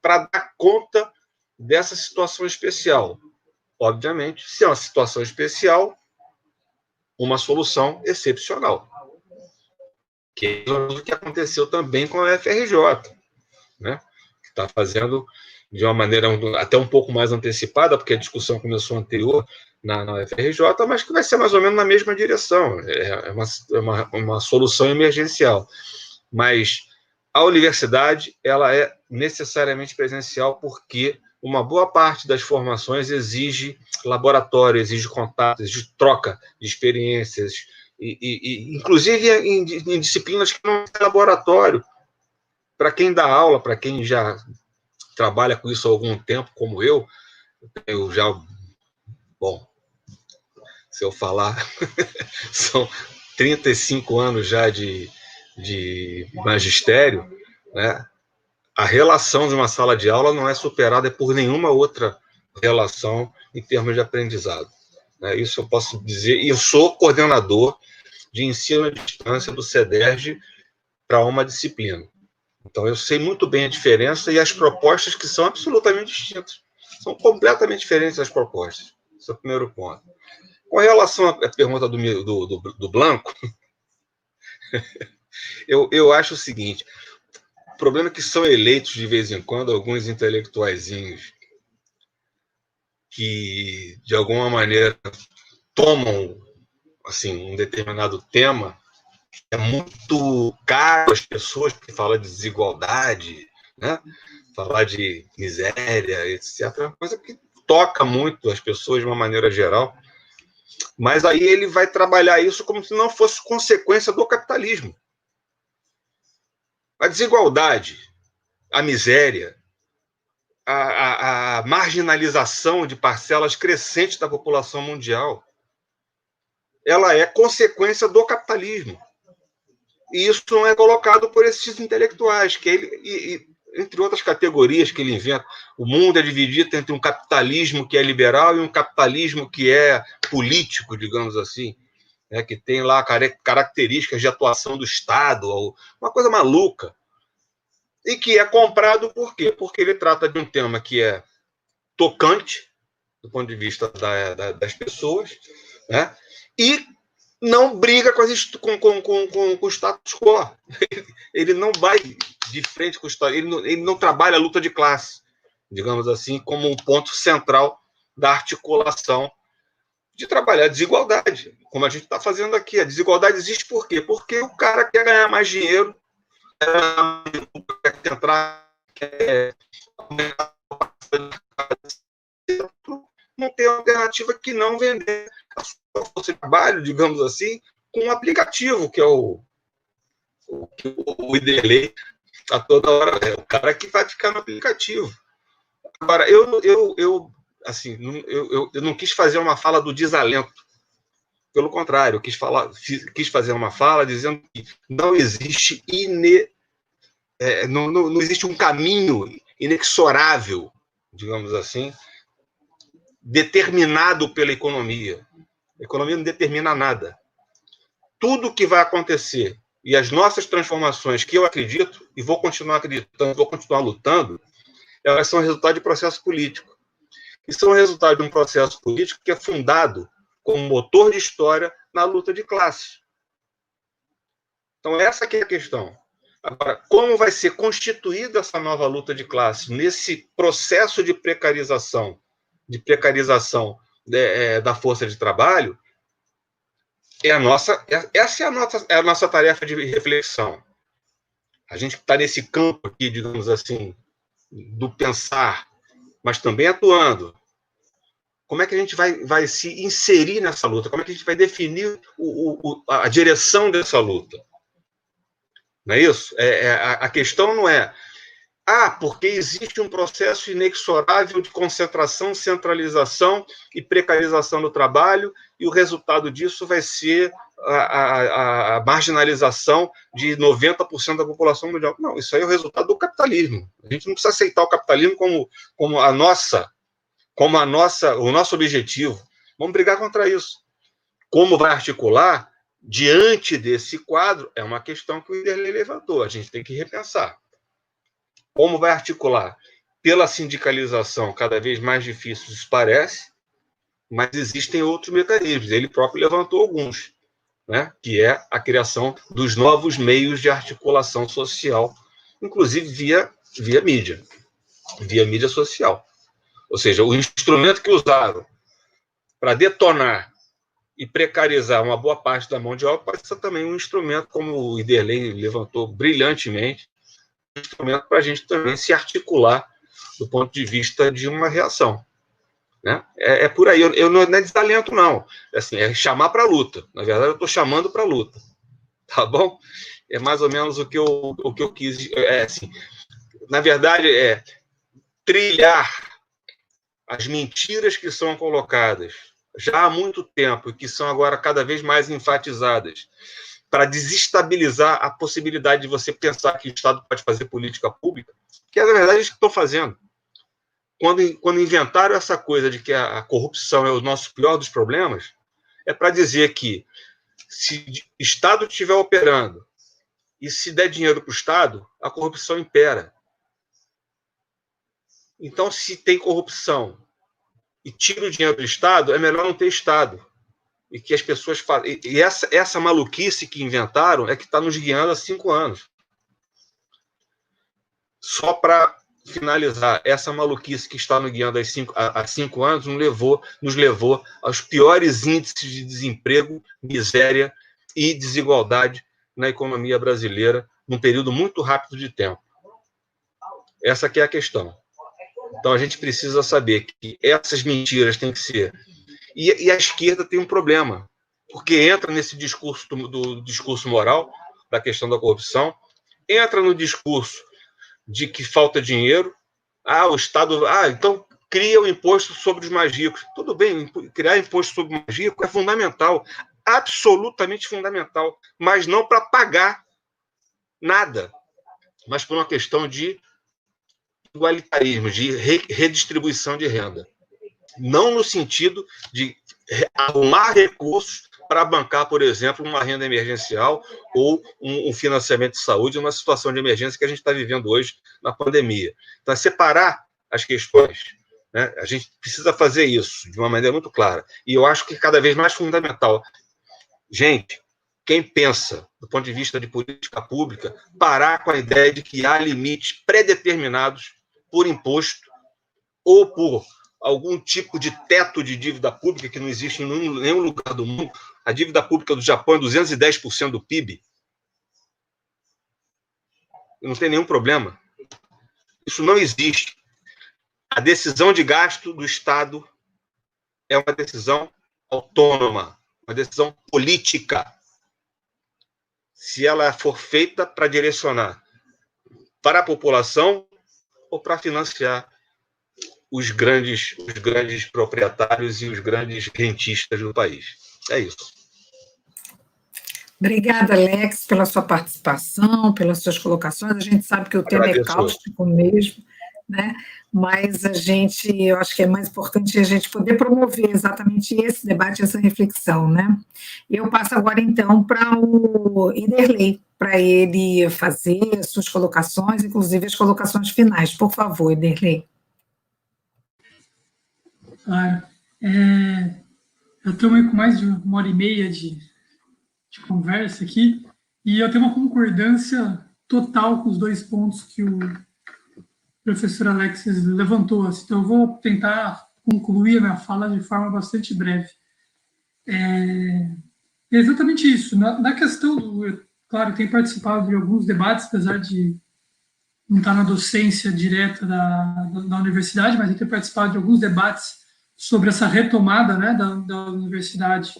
para dar conta dessa situação especial? Obviamente, se é uma situação especial, uma solução excepcional. Que é o que aconteceu também com a FRJ, né? que está fazendo de uma maneira até um pouco mais antecipada, porque a discussão começou anterior na, na UFRJ, mas que vai ser mais ou menos na mesma direção. É, é uma, é uma, uma solução emergencial. Mas a universidade ela é necessariamente presencial porque uma boa parte das formações exige laboratório, exige contato, exige troca de experiências, e, e, e inclusive em, em, disciplinas que não tem laboratório. Para quem dá aula, para quem já trabalha com isso há algum tempo, como eu, eu já. Bom, se eu falar, são 35 anos já de, de magistério, né? a relação de uma sala de aula não é superada por nenhuma outra relação em termos de aprendizado. Né? Isso eu posso dizer, e eu sou coordenador de ensino à distância do CEDERJ para uma disciplina. Então, eu sei muito bem a diferença e as propostas que são absolutamente distintas. São completamente diferentes as propostas. Esse é o primeiro ponto. Com relação à pergunta do, do, do, do Blanco, eu, eu acho o seguinte: o problema é que são eleitos de vez em quando alguns intelectuaizinhos que, de alguma maneira, tomam assim um determinado tema é muito caro às pessoas, porque fala de desigualdade, né? falar de miséria, etc. É uma coisa que toca muito as pessoas de uma maneira geral. Mas aí ele vai trabalhar isso como se não fosse consequência do capitalismo. A desigualdade, a miséria, a, a, a marginalização de parcelas crescentes da população mundial, ela é consequência do capitalismo. E isso não é colocado por esses intelectuais, que ele, e, e, entre outras categorias que ele inventa. O mundo é dividido entre um capitalismo que é liberal e um capitalismo que é político, digamos assim, né, que tem lá características de atuação do Estado, uma coisa maluca. E que é comprado por quê? Porque ele trata de um tema que é tocante, do ponto de vista da, da, das pessoas, né? e não briga com, as, com, com, com, com, o status quo. Ele não vai de frente com o status ele não, ele não trabalha a luta de classe, digamos assim, como um ponto central da articulação de trabalhar a desigualdade, como a gente está fazendo aqui. A desigualdade existe por quê? Porque o cara quer ganhar mais dinheiro, quer entrar, quer não tem alternativa que não vender a sua força trabalho, digamos assim, com um aplicativo, que é o, o, o a toda hora. É o cara que vai ficar no aplicativo. Agora, eu, eu, eu assim, eu, eu, eu não quis fazer uma fala do desalento. Pelo contrário, quis, falar, quis fazer uma fala dizendo que não existe ine, é, não, não, não existe um caminho inexorável, digamos assim, determinado pela economia. A economia não determina nada. Tudo que vai acontecer e as nossas transformações, que eu acredito e vou continuar acreditando, vou continuar lutando, elas são resultado de processo político. E são resultado de um processo político que é fundado como motor de história na luta de classe. Então, essa é a questão. Agora, como vai ser constituída essa nova luta de classe nesse processo de precarização de precarização é, da força de trabalho, é a nossa, é, essa é a nossa, é a nossa tarefa de reflexão. A gente está nesse campo aqui, digamos assim, do pensar, mas também atuando. Como é que a gente vai, vai se inserir nessa luta? Como é que a gente vai definir o, o, a direção dessa luta? Não é isso? É, é a questão não é ah, porque existe um processo inexorável de concentração, centralização e precarização do trabalho, e o resultado disso vai ser a, a, a marginalização de 90% da população mundial. Não, isso aí é o resultado do capitalismo. A gente não precisa aceitar o capitalismo como, como a nossa, como a nossa, o nosso objetivo. Vamos brigar contra isso. Como vai articular diante desse quadro é uma questão que o Iderley levantou. A gente tem que repensar. Como vai articular? Pela sindicalização cada vez mais difícil, isso parece, mas existem outros mecanismos. Ele próprio levantou alguns, né? que é a criação dos novos meios de articulação social, inclusive via, via mídia, via mídia social. Ou seja, o instrumento que usaram para detonar e precarizar uma boa parte da mão de obra pode ser também um instrumento, como o Iderley levantou brilhantemente, instrumento para a gente também se articular do ponto de vista de uma reação. Né? É, é por aí, eu, eu, não é desalento, não. É, assim, é chamar para a luta. Na verdade, eu estou chamando para a luta. Tá bom? É mais ou menos o que eu, o que eu quis. É, assim, na verdade, é trilhar as mentiras que são colocadas já há muito tempo e que são agora cada vez mais enfatizadas para desestabilizar a possibilidade de você pensar que o Estado pode fazer política pública, que é, na verdade, isso que estou fazendo. Quando, quando inventaram essa coisa de que a, a corrupção é o nosso pior dos problemas, é para dizer que se o Estado estiver operando e se der dinheiro para o Estado, a corrupção impera. Então, se tem corrupção e tira o dinheiro do Estado, é melhor não ter Estado e que as pessoas fazem. E essa, essa maluquice que inventaram é que está nos guiando há cinco anos. Só para finalizar, essa maluquice que está nos guiando há cinco, há cinco anos nos levou, nos levou aos piores índices de desemprego, miséria e desigualdade na economia brasileira num período muito rápido de tempo. Essa que é a questão. Então a gente precisa saber que essas mentiras têm que ser e, e a esquerda tem um problema, porque entra nesse discurso do, do discurso moral da questão da corrupção, entra no discurso de que falta dinheiro. Ah, o Estado. Ah, então cria o imposto sobre os mais ricos. Tudo bem, criar imposto sobre os mais ricos é fundamental, absolutamente fundamental, mas não para pagar nada, mas por uma questão de igualitarismo, de redistribuição de renda não no sentido de arrumar recursos para bancar, por exemplo, uma renda emergencial ou um, financiamento de saúde numa situação de emergência que a gente está vivendo hoje na pandemia. Então, é separar as questões. Né? A gente precisa fazer isso de uma maneira muito clara. E eu acho que cada vez mais fundamental. Gente, quem pensa do ponto de vista de política pública, parar com a ideia de que há limites pré-determinados por imposto ou por algum tipo de teto de dívida pública que não existe em nenhum lugar do mundo. A dívida pública do Japão é 210% do PIB. Não tem nenhum problema. Isso não existe. A decisão de gasto do Estado é uma decisão autônoma, uma decisão política. Se ela for feita para direcionar para a população ou para financiar os grandes, os grandes proprietários e os grandes rentistas do país. É isso. Obrigada, Alex, pela sua participação, pelas suas colocações. A gente sabe que o tema é cáustico mesmo, né? mas a gente, eu acho que é mais importante a gente poder promover exatamente esse debate, essa reflexão. Né? Eu passo agora, então, para o Iderley, para ele fazer as suas colocações, inclusive as colocações finais. Por favor, Iderley. Claro. É, eu estou com mais de uma hora e meia de, de conversa aqui, e eu tenho uma concordância total com os dois pontos que o professor Alexis levantou. Assim, então, eu vou tentar concluir a minha fala de forma bastante breve. É, é exatamente isso. Na, na questão do. Eu, claro, tenho participado de alguns debates, apesar de não estar na docência direta da, da, da universidade, mas eu tenho participado de alguns debates sobre essa retomada né, da, da universidade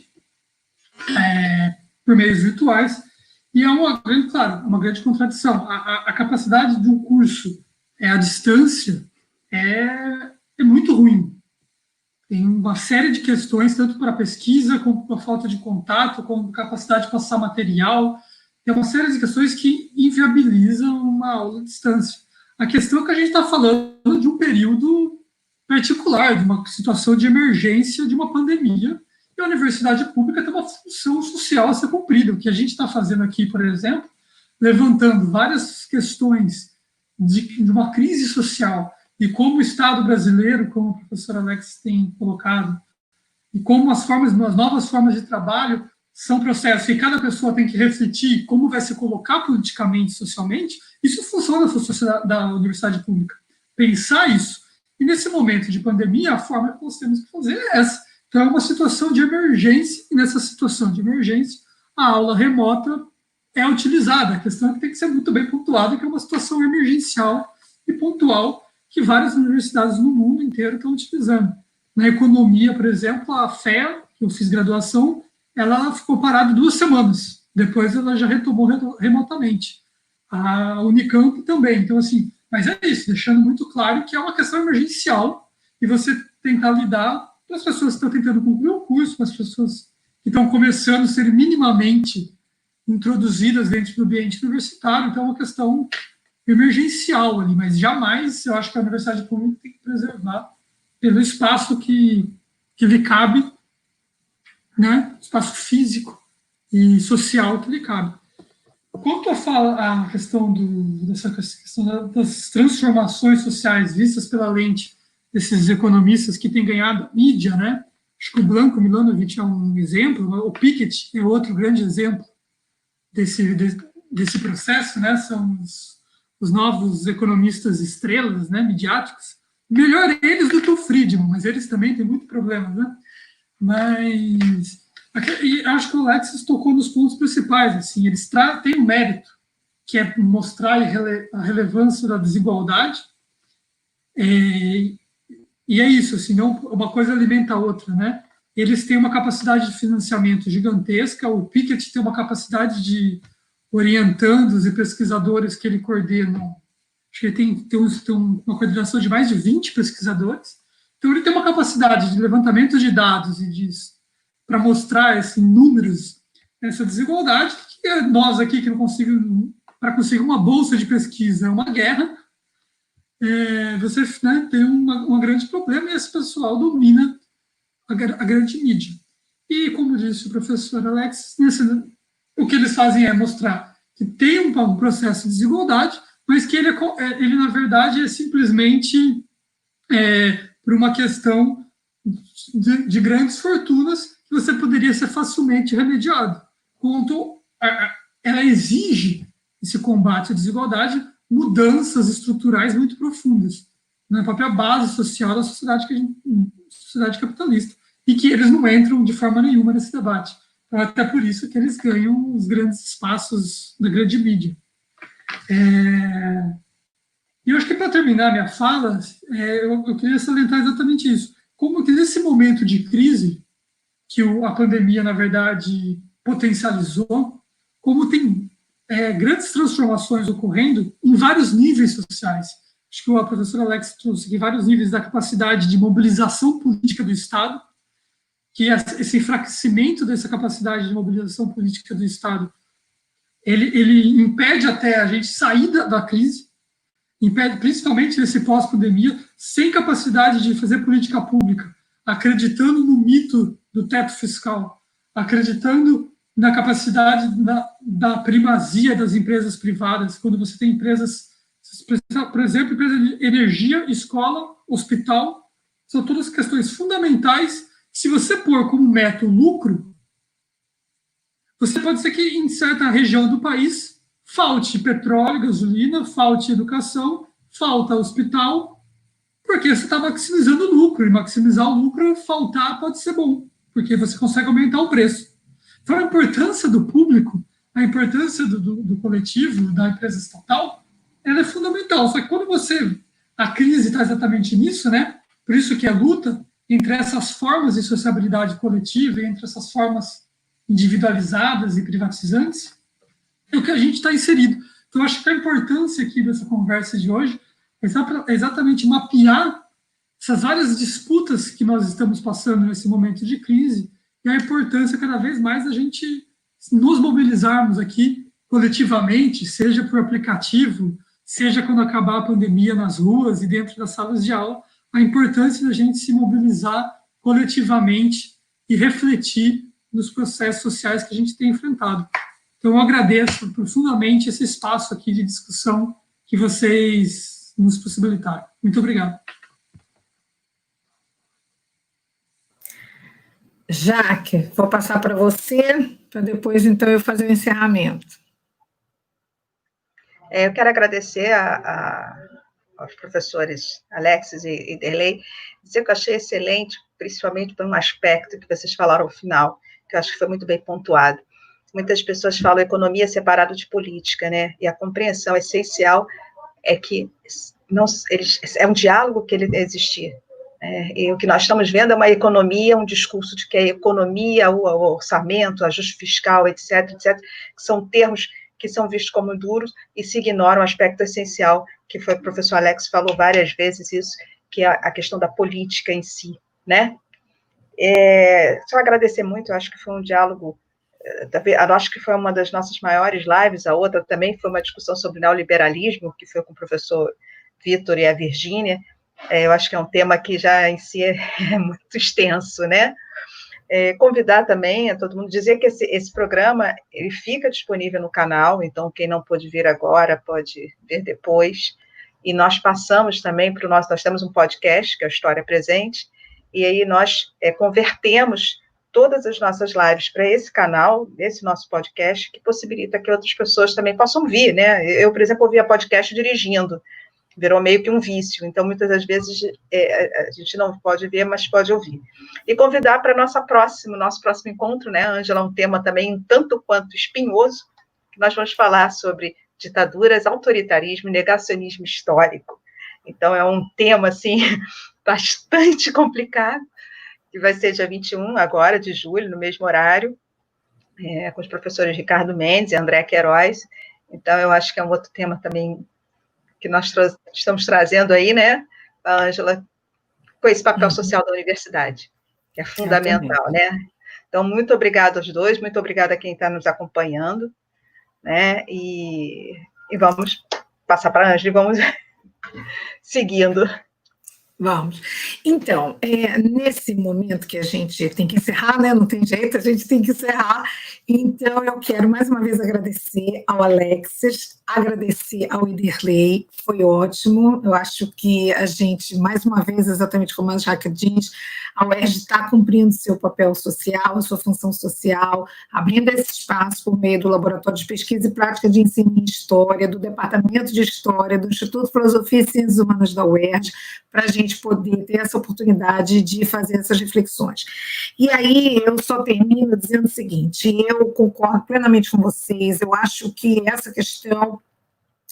é, por meios virtuais, e é uma grande, claro, uma grande contradição. A, a, a capacidade de um curso é, à distância é, é muito ruim. Tem uma série de questões, tanto para pesquisa, como para falta de contato, como capacidade de passar material. Tem uma série de questões que inviabilizam uma aula à distância. A questão é que a gente está falando de um período particular, de uma situação de emergência de uma pandemia, e a universidade pública tem uma função social a ser cumprida. O que a gente está fazendo aqui, por exemplo, levantando várias questões de, de, uma crise social e como o Estado brasileiro, como o professor Alex tem colocado, e como as formas, as novas formas de trabalho são processos que cada pessoa tem que refletir como vai se colocar politicamente, socialmente, isso funciona na da universidade pública. Pensar isso e nesse momento de pandemia, a forma que nós temos que fazer é essa. Então, é uma situação de emergência, e nessa situação de emergência, a aula remota é utilizada. A questão é que tem que ser muito bem pontuada, que é uma situação emergencial e pontual que várias universidades no mundo inteiro estão utilizando. Na economia, por exemplo, a FEA, que eu fiz graduação, ela ficou parada duas semanas. Depois ela já retomou remotamente. A Unicamp também. Então, assim, mas é isso, deixando muito claro que é uma questão emergencial e você tentar lidar com as pessoas que estão tentando concluir o curso, com as pessoas que estão começando a ser minimamente introduzidas dentro do ambiente universitário. Então, é uma questão emergencial ali, mas jamais eu acho que a universidade pública tem que preservar pelo espaço que, que lhe cabe, né? espaço físico e social que lhe cabe. Quanto a, a questão do, dessa questão das transformações sociais vistas pela lente desses economistas que têm ganhado mídia, né? Acho que o Blanco Milanovic é um exemplo, o Piketty é outro grande exemplo desse, desse processo, né? São os, os novos economistas estrelas, né? Midiáticos. Melhor eles do que o Friedman, mas eles também têm muito problema, né? Mas e acho que o Alexis tocou nos pontos principais. Assim, eles têm um mérito, que é mostrar a relevância da desigualdade. É, e é isso, assim, uma coisa alimenta a outra, né? Eles têm uma capacidade de financiamento gigantesca, o Piketty tem uma capacidade de orientandos e pesquisadores que ele coordena. Acho que ele tem, tem, tem uma coordenação de mais de 20 pesquisadores. Então, ele tem uma capacidade de levantamento de dados e de para mostrar esses números, essa desigualdade, que nós aqui que não conseguimos, para conseguir uma bolsa de pesquisa é uma guerra, é, você né, tem um grande problema e esse pessoal domina a, a, grande mídia. E, como disse o professor Alex, nesse, o que eles fazem é mostrar que tem um, um processo de desigualdade, mas que ele, é, é, ele na verdade, é simplesmente é, por uma questão de, de grandes fortunas que você poderia ser facilmente remediado. Quanto ela exige esse combate à desigualdade mudanças estruturais muito profundas. na própria base social da sociedade, que gente, sociedade capitalista, e que eles não entram de forma nenhuma nesse debate. Então, até por isso que eles ganham os grandes espaços da grande mídia. É... E eu acho que para terminar minha fala, é, eu, eu, queria salientar exatamente isso. Como que nesse momento de crise, que a pandemia, na verdade, potencializou, como tem é, grandes transformações ocorrendo em vários níveis sociais. Acho que o professor Alex trouxe aqui vários níveis da capacidade de mobilização política do Estado, que esse enfraquecimento dessa capacidade de mobilização política do Estado, ele, ele impede até a gente sair da, da crise, impede, principalmente nesse pós-pandemia, sem capacidade de fazer política pública, acreditando no mito do teto fiscal, acreditando na capacidade da, da primazia das empresas privadas, quando você tem empresas, por exemplo, empresa de energia, escola, hospital, são todas questões fundamentais. Se você pôr como meta o lucro, você pode ser que em certa região do país falte petróleo, gasolina, falte educação, falta hospital, porque você está maximizando o lucro, e maximizar o lucro, faltar pode ser bom, porque você consegue aumentar o preço. Então, a importância do público, a importância do, do, do coletivo, da empresa estatal, ela é fundamental. Só que quando você. A crise está exatamente nisso, né? Por isso que a luta entre essas formas de sociabilidade coletiva, entre essas formas individualizadas e privatizantes, é o que a gente está inserido. Então, acho que a importância aqui dessa conversa de hoje é exatamente mapear essas várias disputas que nós estamos passando nesse momento de crise e a importância cada vez mais da gente nos mobilizarmos aqui coletivamente, seja por aplicativo, seja quando acabar a pandemia nas ruas e dentro das salas de aula, a importância da gente se mobilizar coletivamente e refletir nos processos sociais que a gente tem enfrentado. Então, eu agradeço profundamente esse espaço aqui de discussão que vocês nos possibilitaram. Muito obrigado. Jaque, vou passar para você, para depois, então, eu fazer o encerramento. É, eu quero agradecer a, a, aos professores Alexis e, e Derlei, dizer que eu achei excelente, principalmente por um aspecto que vocês falaram ao final, que eu acho que foi muito bem pontuado muitas pessoas falam economia separada de política, né? E a compreensão essencial é que não, eles, é um diálogo que ele existir. É, e o que nós estamos vendo é uma economia, um discurso de que a economia, o, o orçamento, ajuste fiscal, etc., etc., que são termos que são vistos como duros e se ignoram o aspecto essencial, que foi o professor Alex falou várias vezes isso, que é a questão da política em si, né? É, só agradecer muito, eu acho que foi um diálogo acho que foi uma das nossas maiores lives, a outra também foi uma discussão sobre neoliberalismo, que foi com o professor Vitor e a Virgínia. É, eu acho que é um tema que já em si é, é muito extenso, né? É, convidar também a todo mundo dizer que esse, esse programa ele fica disponível no canal, então quem não pôde vir agora pode ver depois. E nós passamos também para o nosso, nós temos um podcast que é a História Presente, e aí nós é, convertemos todas as nossas lives para esse canal, esse nosso podcast, que possibilita que outras pessoas também possam vir, né? Eu, por exemplo, ouvia podcast dirigindo, virou meio que um vício, então muitas das vezes é, a gente não pode ver, mas pode ouvir. E convidar para nossa próxima, nosso próximo encontro, né, Ângela, um tema também tanto quanto espinhoso, que nós vamos falar sobre ditaduras, autoritarismo negacionismo histórico. Então é um tema assim bastante complicado, que vai ser dia 21, agora, de julho, no mesmo horário, é, com os professores Ricardo Mendes e André Queiroz. Então, eu acho que é um outro tema também que nós tra estamos trazendo aí, né, a Ângela, com esse papel uhum. social da universidade, que é fundamental, né? Então, muito obrigada aos dois, muito obrigada a quem está nos acompanhando, né? E, e vamos passar para a Ângela e vamos seguindo. Vamos. Então, é, nesse momento que a gente tem que encerrar, né? Não tem jeito, a gente tem que encerrar. Então, eu quero mais uma vez agradecer ao Alexis, agradecer ao Iderley, foi ótimo. Eu acho que a gente, mais uma vez, exatamente como a Jaque diz, a UERJ está cumprindo seu papel social, sua função social, abrindo esse espaço por meio do Laboratório de Pesquisa e Prática de Ensino em História, do Departamento de História, do Instituto de Filosofia e Ciências Humanas da UERJ, para a gente poder ter essa oportunidade de fazer essas reflexões. E aí eu só termino dizendo o seguinte: eu concordo plenamente com vocês, eu acho que essa questão,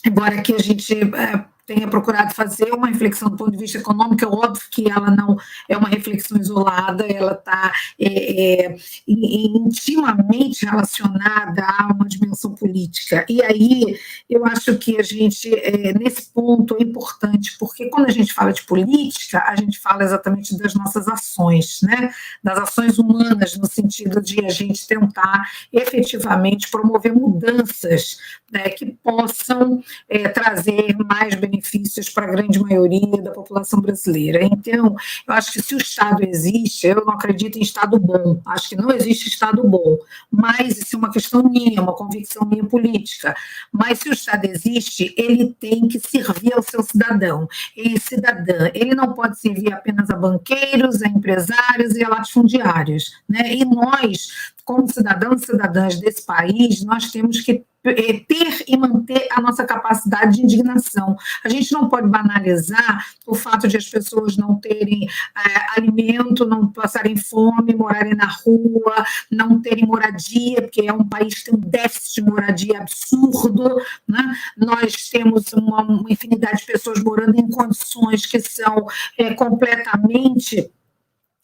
embora que a gente. É, tenha procurado fazer uma reflexão do ponto de vista econômico, é óbvio que ela não é uma reflexão isolada, ela está é, é, intimamente relacionada a uma dimensão política. E aí eu acho que a gente, é, nesse ponto, é importante, porque quando a gente fala de política, a gente fala exatamente das nossas ações, né? das ações humanas, no sentido de a gente tentar efetivamente promover mudanças né, que possam é, trazer mais benefícios para a grande maioria da população brasileira. Então, eu acho que se o Estado existe, eu não acredito em Estado bom, acho que não existe Estado bom, mas isso é uma questão minha, uma convicção minha política. Mas se o Estado existe, ele tem que servir ao seu cidadão e cidadã. Ele não pode servir apenas a banqueiros, a empresários e a latifundiários. Né? E nós, como cidadãos e cidadãs desse país, nós temos que ter e manter a nossa capacidade de indignação. A gente não pode banalizar o fato de as pessoas não terem é, alimento, não passarem fome, morarem na rua, não terem moradia, porque é um país que tem um déficit de moradia absurdo. Né? Nós temos uma, uma infinidade de pessoas morando em condições que são é, completamente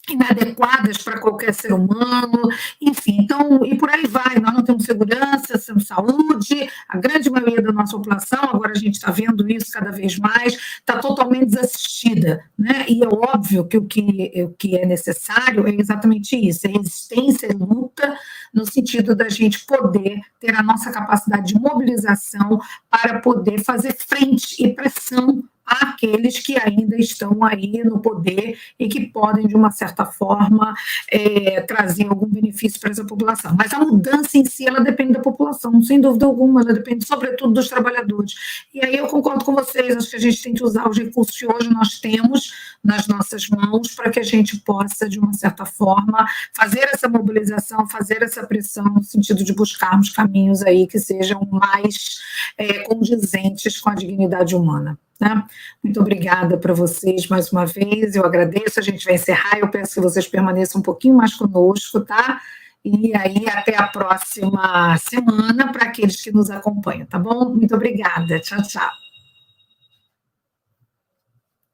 inadequadas para qualquer ser humano, enfim, então, e por aí vai, nós não temos segurança, temos saúde, a grande maioria da nossa população, agora a gente está vendo isso cada vez mais, está totalmente desassistida, né, e é óbvio que o que, o que é necessário é exatamente isso, é resistência e luta, no sentido da gente poder ter a nossa capacidade de mobilização para poder fazer frente e pressão àqueles que ainda estão aí no poder e que podem, de uma certa forma, é, trazer algum benefício para essa população. Mas a mudança em si, ela depende da população, sem dúvida alguma, ela depende sobretudo dos trabalhadores. E aí eu concordo com vocês, acho que a gente tem que usar os recursos que hoje nós temos nas nossas mãos para que a gente possa, de uma certa forma, fazer essa mobilização, fazer essa pressão no sentido de buscarmos caminhos aí que sejam mais é, condizentes com a dignidade humana. Né? Muito obrigada para vocês mais uma vez, eu agradeço, a gente vai encerrar, eu peço que vocês permaneçam um pouquinho mais conosco, tá? E aí, até a próxima semana, para aqueles que nos acompanham, tá bom? Muito obrigada, tchau, tchau.